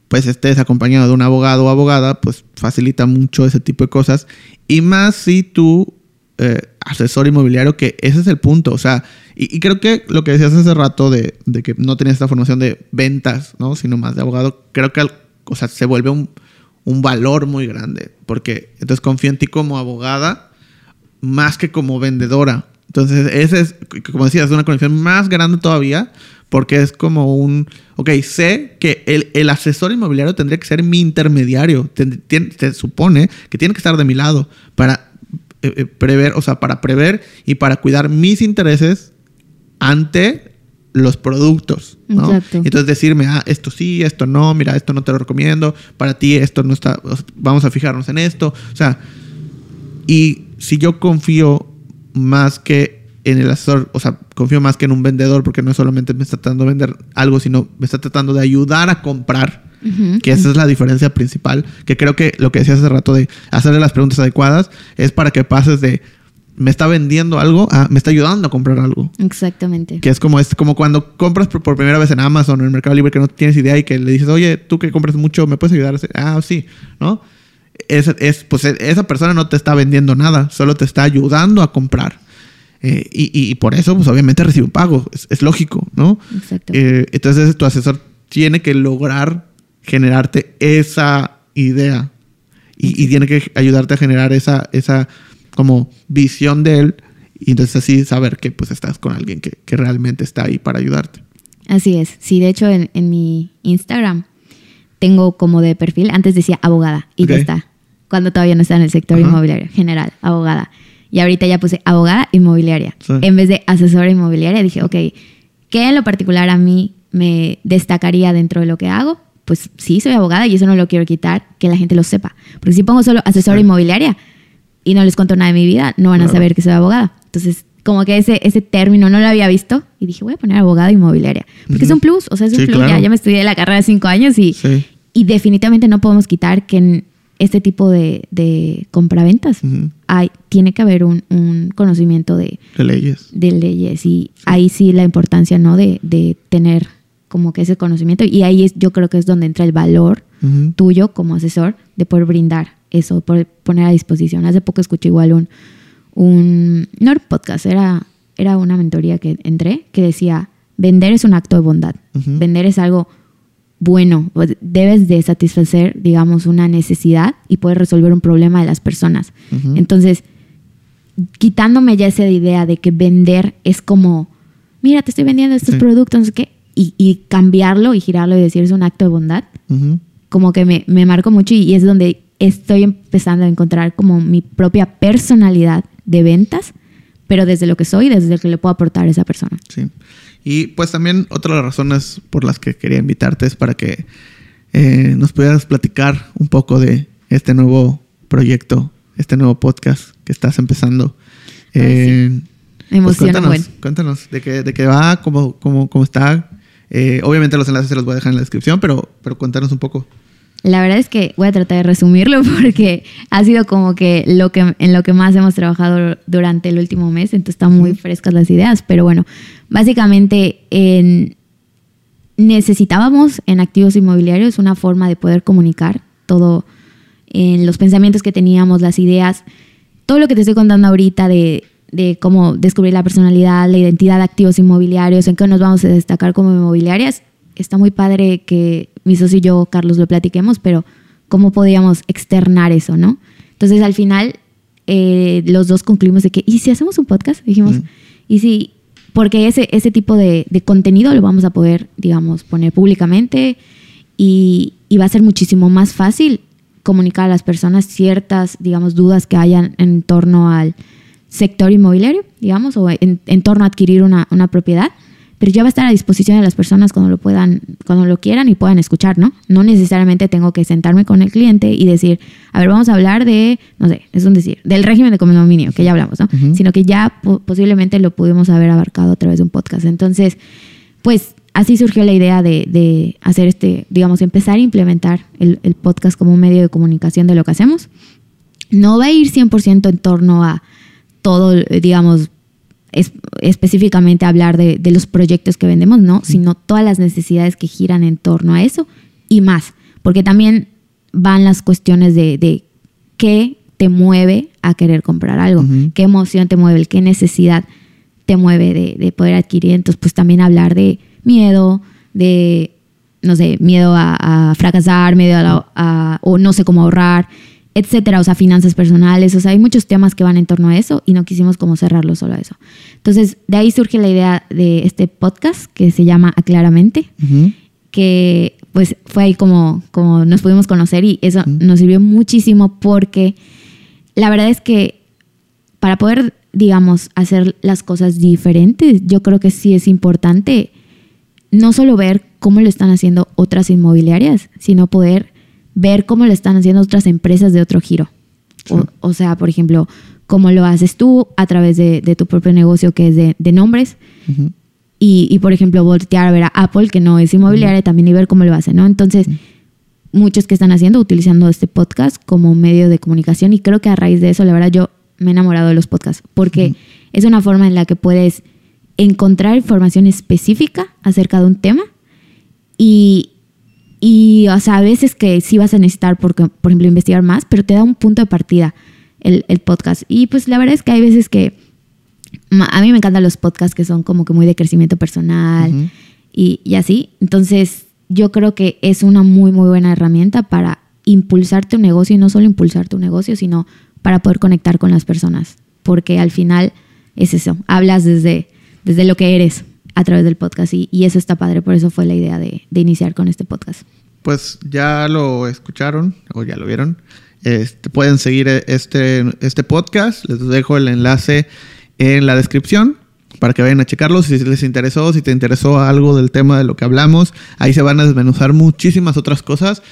pues estés acompañado de un abogado o abogada, pues facilita mucho ese tipo de cosas. Y más si tú, eh, asesor inmobiliario, que ese es el punto. O sea, y, creo que lo que decías hace rato de, de que no tenías esta formación de ventas, ¿no? Sino más de abogado, creo que o sea, se vuelve un, un valor muy grande. Porque entonces confío en ti como abogada más que como vendedora. Entonces, ese es, como decías, es una conexión más grande todavía, porque es como un, ok, sé que el, el asesor inmobiliario tendría que ser mi intermediario, se supone que tiene que estar de mi lado para eh, eh, prever, o sea, para prever y para cuidar mis intereses ante los productos, ¿no? Exacto. Entonces decirme, ah, esto sí, esto no, mira, esto no te lo recomiendo, para ti esto no está, vamos a fijarnos en esto, o sea, y si yo confío más que en el asesor, o sea, confío más que en un vendedor, porque no solamente me está tratando de vender algo, sino me está tratando de ayudar a comprar, que esa es la diferencia principal, que creo que lo que decía hace rato de hacerle las preguntas adecuadas es para que pases de me está vendiendo algo a me está ayudando a comprar algo. exactamente. Que es como, es como cuando compras por, por primera vez en Amazon o en el Mercado Libre que no tienes idea y que le dices, oye, tú que compras mucho, ¿me puedes ayudar? a hacer?" Ah, sí, ¿no? Es, es, pues e- esa persona no te está vendiendo nada, solo te está ayudando a comprar. Eh, y, y- por eso, pues obviamente recibe un pago, es, es lógico, ¿no? Exacto. Eh, entonces tu asesor tiene que lograr generarte esa idea y, y tiene que ayudarte a generar esa, esa como visión de él y entonces así saber que pues estás con alguien que, que realmente está ahí para ayudarte. Así es. Sí, de hecho, en, en mi Instagram tengo como de perfil, antes decía abogada y ya Ok. está. Cuando todavía no está en el sector Ajá. inmobiliario, general, abogada. Y ahorita ya puse abogada inmobiliaria. Sí. En vez de asesora inmobiliaria, dije, ok, ¿qué en lo particular a mí me destacaría dentro de lo que hago? Pues sí, soy abogada y eso no lo quiero quitar, que la gente lo sepa. Porque si pongo solo asesora Sí. inmobiliaria y no les cuento nada de mi vida, no van a Claro. saber que soy abogada. Entonces, como que ese, ese término no lo había visto y dije, voy a poner abogada inmobiliaria. Porque es Ujú. un plus, o sea, es un Sí, plus. claro. Ya, ya me estudié la carrera de cinco años y, y definitivamente no podemos quitar que este tipo de, de compraventas. Hay, tiene que haber un, un conocimiento de, De leyes. de leyes. Y ahí sí la importancia, ¿no? De, de tener como que ese conocimiento. Y ahí es, yo creo que es donde entra el valor tuyo como asesor de poder brindar eso, poder poner a disposición. Hace poco escuché igual un, un no era un podcast, era, era una mentoría que entré que decía, vender es un acto de bondad, vender es algo bueno, debes de satisfacer, digamos, una necesidad y poder resolver un problema de las personas. Entonces, quitándome ya esa idea de que vender es como, mira, te estoy vendiendo estos Sí. productos, no sé qué, y, y cambiarlo y girarlo y decir es un acto de bondad, como que me, me marcó mucho y, y es donde estoy empezando a encontrar como mi propia personalidad de ventas, pero desde lo que soy, desde lo que le puedo aportar a esa persona. Sí. Y pues también otra de las razones por las que quería invitarte es para que eh, nos pudieras platicar un poco de este nuevo proyecto, este nuevo podcast que estás empezando. Ay, Eh, Me pues emociona, cuéntanos, bueno. cuéntanos de qué, de qué va, cómo, cómo, cómo está. Eh, obviamente los enlaces se los voy a dejar en la descripción, pero, pero cuéntanos un poco. La verdad es que voy a tratar de resumirlo porque ha sido como que lo que en lo que más hemos trabajado durante el último mes, entonces están muy frescas las ideas, pero bueno, básicamente en- necesitábamos en activos inmobiliarios una forma de poder comunicar todo en los pensamientos que teníamos, las ideas, todo lo que te estoy contando ahorita de, de cómo descubrir la personalidad, la identidad de activos inmobiliarios, en qué nos vamos a destacar como inmobiliarias, está muy padre que mi socio y yo, Carlos, lo platiquemos, pero cómo podíamos externar eso, ¿no? Entonces al final eh, los dos concluimos de que, ¿y si hacemos un podcast? Dijimos, ¿y si porque ese, ese tipo de, contenido lo vamos a poder, digamos, poner públicamente y, va a ser muchísimo más fácil comunicar a las personas ciertas, digamos, dudas que hayan en torno al sector inmobiliario, digamos, o en, en torno a adquirir una, una propiedad pero ya va a estar a disposición de las personas cuando lo puedan, cuando lo quieran y puedan escuchar, ¿no? No necesariamente tengo que sentarme con el cliente y decir, a ver, vamos a hablar de, no sé, es un decir, del régimen de condominio, que ya hablamos, ¿no? Sino que ya posiblemente lo pudimos haber abarcado a través de un podcast. Entonces, pues así surgió la idea de, hacer este, digamos, empezar a implementar el, el, podcast como un medio de comunicación de lo que hacemos. No va a ir 100% en torno a todo, digamos, específicamente hablar de, los proyectos que vendemos, no, sino todas las necesidades que giran en torno a eso y más, porque también van las cuestiones de, qué te mueve a querer comprar algo, qué emoción te mueve, qué necesidad te mueve de, poder adquirir. Entonces, pues también hablar de miedo, de, no sé, miedo a, fracasar, miedo a, o no sé cómo ahorrar, etcétera, o sea, finanzas personales, o sea, hay muchos temas que van en torno a eso y no quisimos como cerrarlo solo a eso. Entonces, de ahí surge la idea de este podcast que se llama Aclaramente, que pues fue ahí como, como nos pudimos conocer y eso nos sirvió muchísimo porque la verdad es que para poder, digamos, hacer las cosas diferentes, yo creo que sí es importante no solo ver cómo lo están haciendo otras inmobiliarias, sino poder ver cómo lo están haciendo otras empresas de otro giro. O, sea, por ejemplo, cómo lo haces tú a través de, tu propio negocio que es de, nombres. y, por ejemplo, voltear a ver a Apple, que no es inmobiliaria, también y ver cómo lo hace, ¿no? Entonces, muchos que están haciendo, utilizando este podcast como medio de comunicación. Y creo que a raíz de eso, la verdad, yo me he enamorado de los podcasts. Porque es una forma en la que puedes encontrar información específica acerca de un tema y, y, o sea, a veces que sí vas a necesitar, porque, por ejemplo, investigar más, pero te da un punto de partida el, podcast. Y pues la verdad es que hay veces que a mí me encantan los podcasts que son como que muy de crecimiento personal y, y, así. Entonces, yo creo que es una muy, muy buena herramienta para impulsar tu negocio y no solo impulsar tu negocio, sino para poder conectar con las personas. Porque al final es eso, hablas desde, desde lo que eres a través del podcast y, eso está padre, por eso fue la idea de, iniciar con este podcast. Pues ya lo escucharon o ya lo vieron. Este, pueden seguir este, este podcast, les dejo el enlace en la descripción para que vayan a checarlo si les interesó, si te interesó algo del tema de lo que hablamos. Ahí se van a desmenuzar muchísimas otras cosas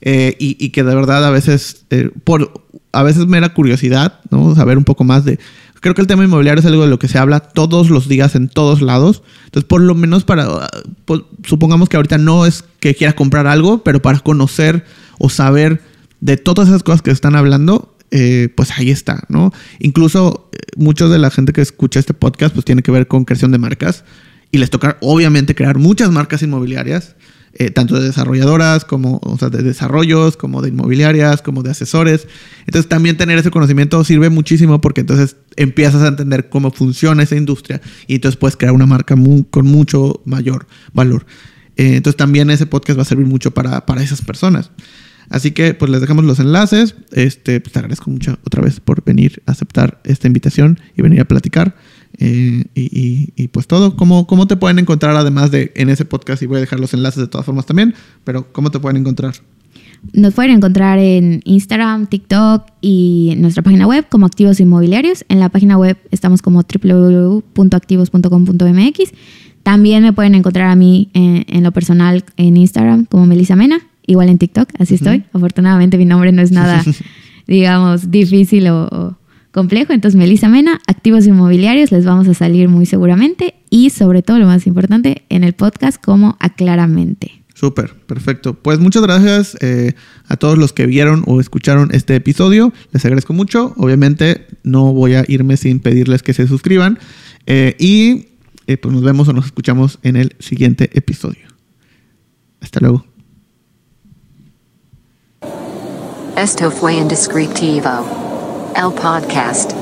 eh, y, que de verdad a veces, eh, por a veces mera curiosidad, ¿no? Saber un poco más de Creo que el tema inmobiliario es algo de lo que se habla todos los días en todos lados. Entonces, por lo menos para, pues, supongamos que ahorita no es que quiera comprar algo, pero para conocer o saber de todas esas cosas que están hablando, eh, pues ahí está, ¿no? Incluso eh, muchos de la gente que escucha este podcast, pues tiene que ver con creación de marcas y les toca obviamente crear muchas marcas inmobiliarias. Eh, tanto de desarrolladoras como de desarrollos, como de inmobiliarias, como de asesores. Entonces también tener ese conocimiento sirve muchísimo porque entonces empiezas a entender cómo funciona esa industria y entonces puedes crear una marca con mucho mayor valor. Eh, entonces también ese podcast va a servir mucho para, para esas personas. Así que pues les dejamos los enlaces. Este, pues, te agradezco mucho otra vez por venir a aceptar esta invitación y venir a platicar. Eh, y, pues todo, ¿Cómo, ¿cómo te pueden encontrar además de en ese podcast? Y voy a dejar los enlaces de todas formas también, pero ¿cómo te pueden encontrar? Nos pueden encontrar en Instagram, TikTok y en nuestra página web como Activos Inmobiliarios. En la página web estamos como www.activos.com.mx. También me pueden encontrar a mí en, lo personal en Instagram como Melissa Mena, igual en TikTok, así estoy. Afortunadamente mi nombre no es nada, digamos, difícil o complejo. Entonces, Melissa Mena, activos inmobiliarios, les vamos a salir muy seguramente y sobre todo lo más importante en el podcast como aclaramente. Súper, perfecto. Pues muchas gracias eh, a todos los que vieron o escucharon este episodio. Les agradezco mucho. Obviamente no voy a irme sin pedirles que se suscriban. Eh, y eh, pues nos vemos o nos escuchamos en el siguiente episodio. Hasta luego. Esto fue Indescriptivo. El Podcast.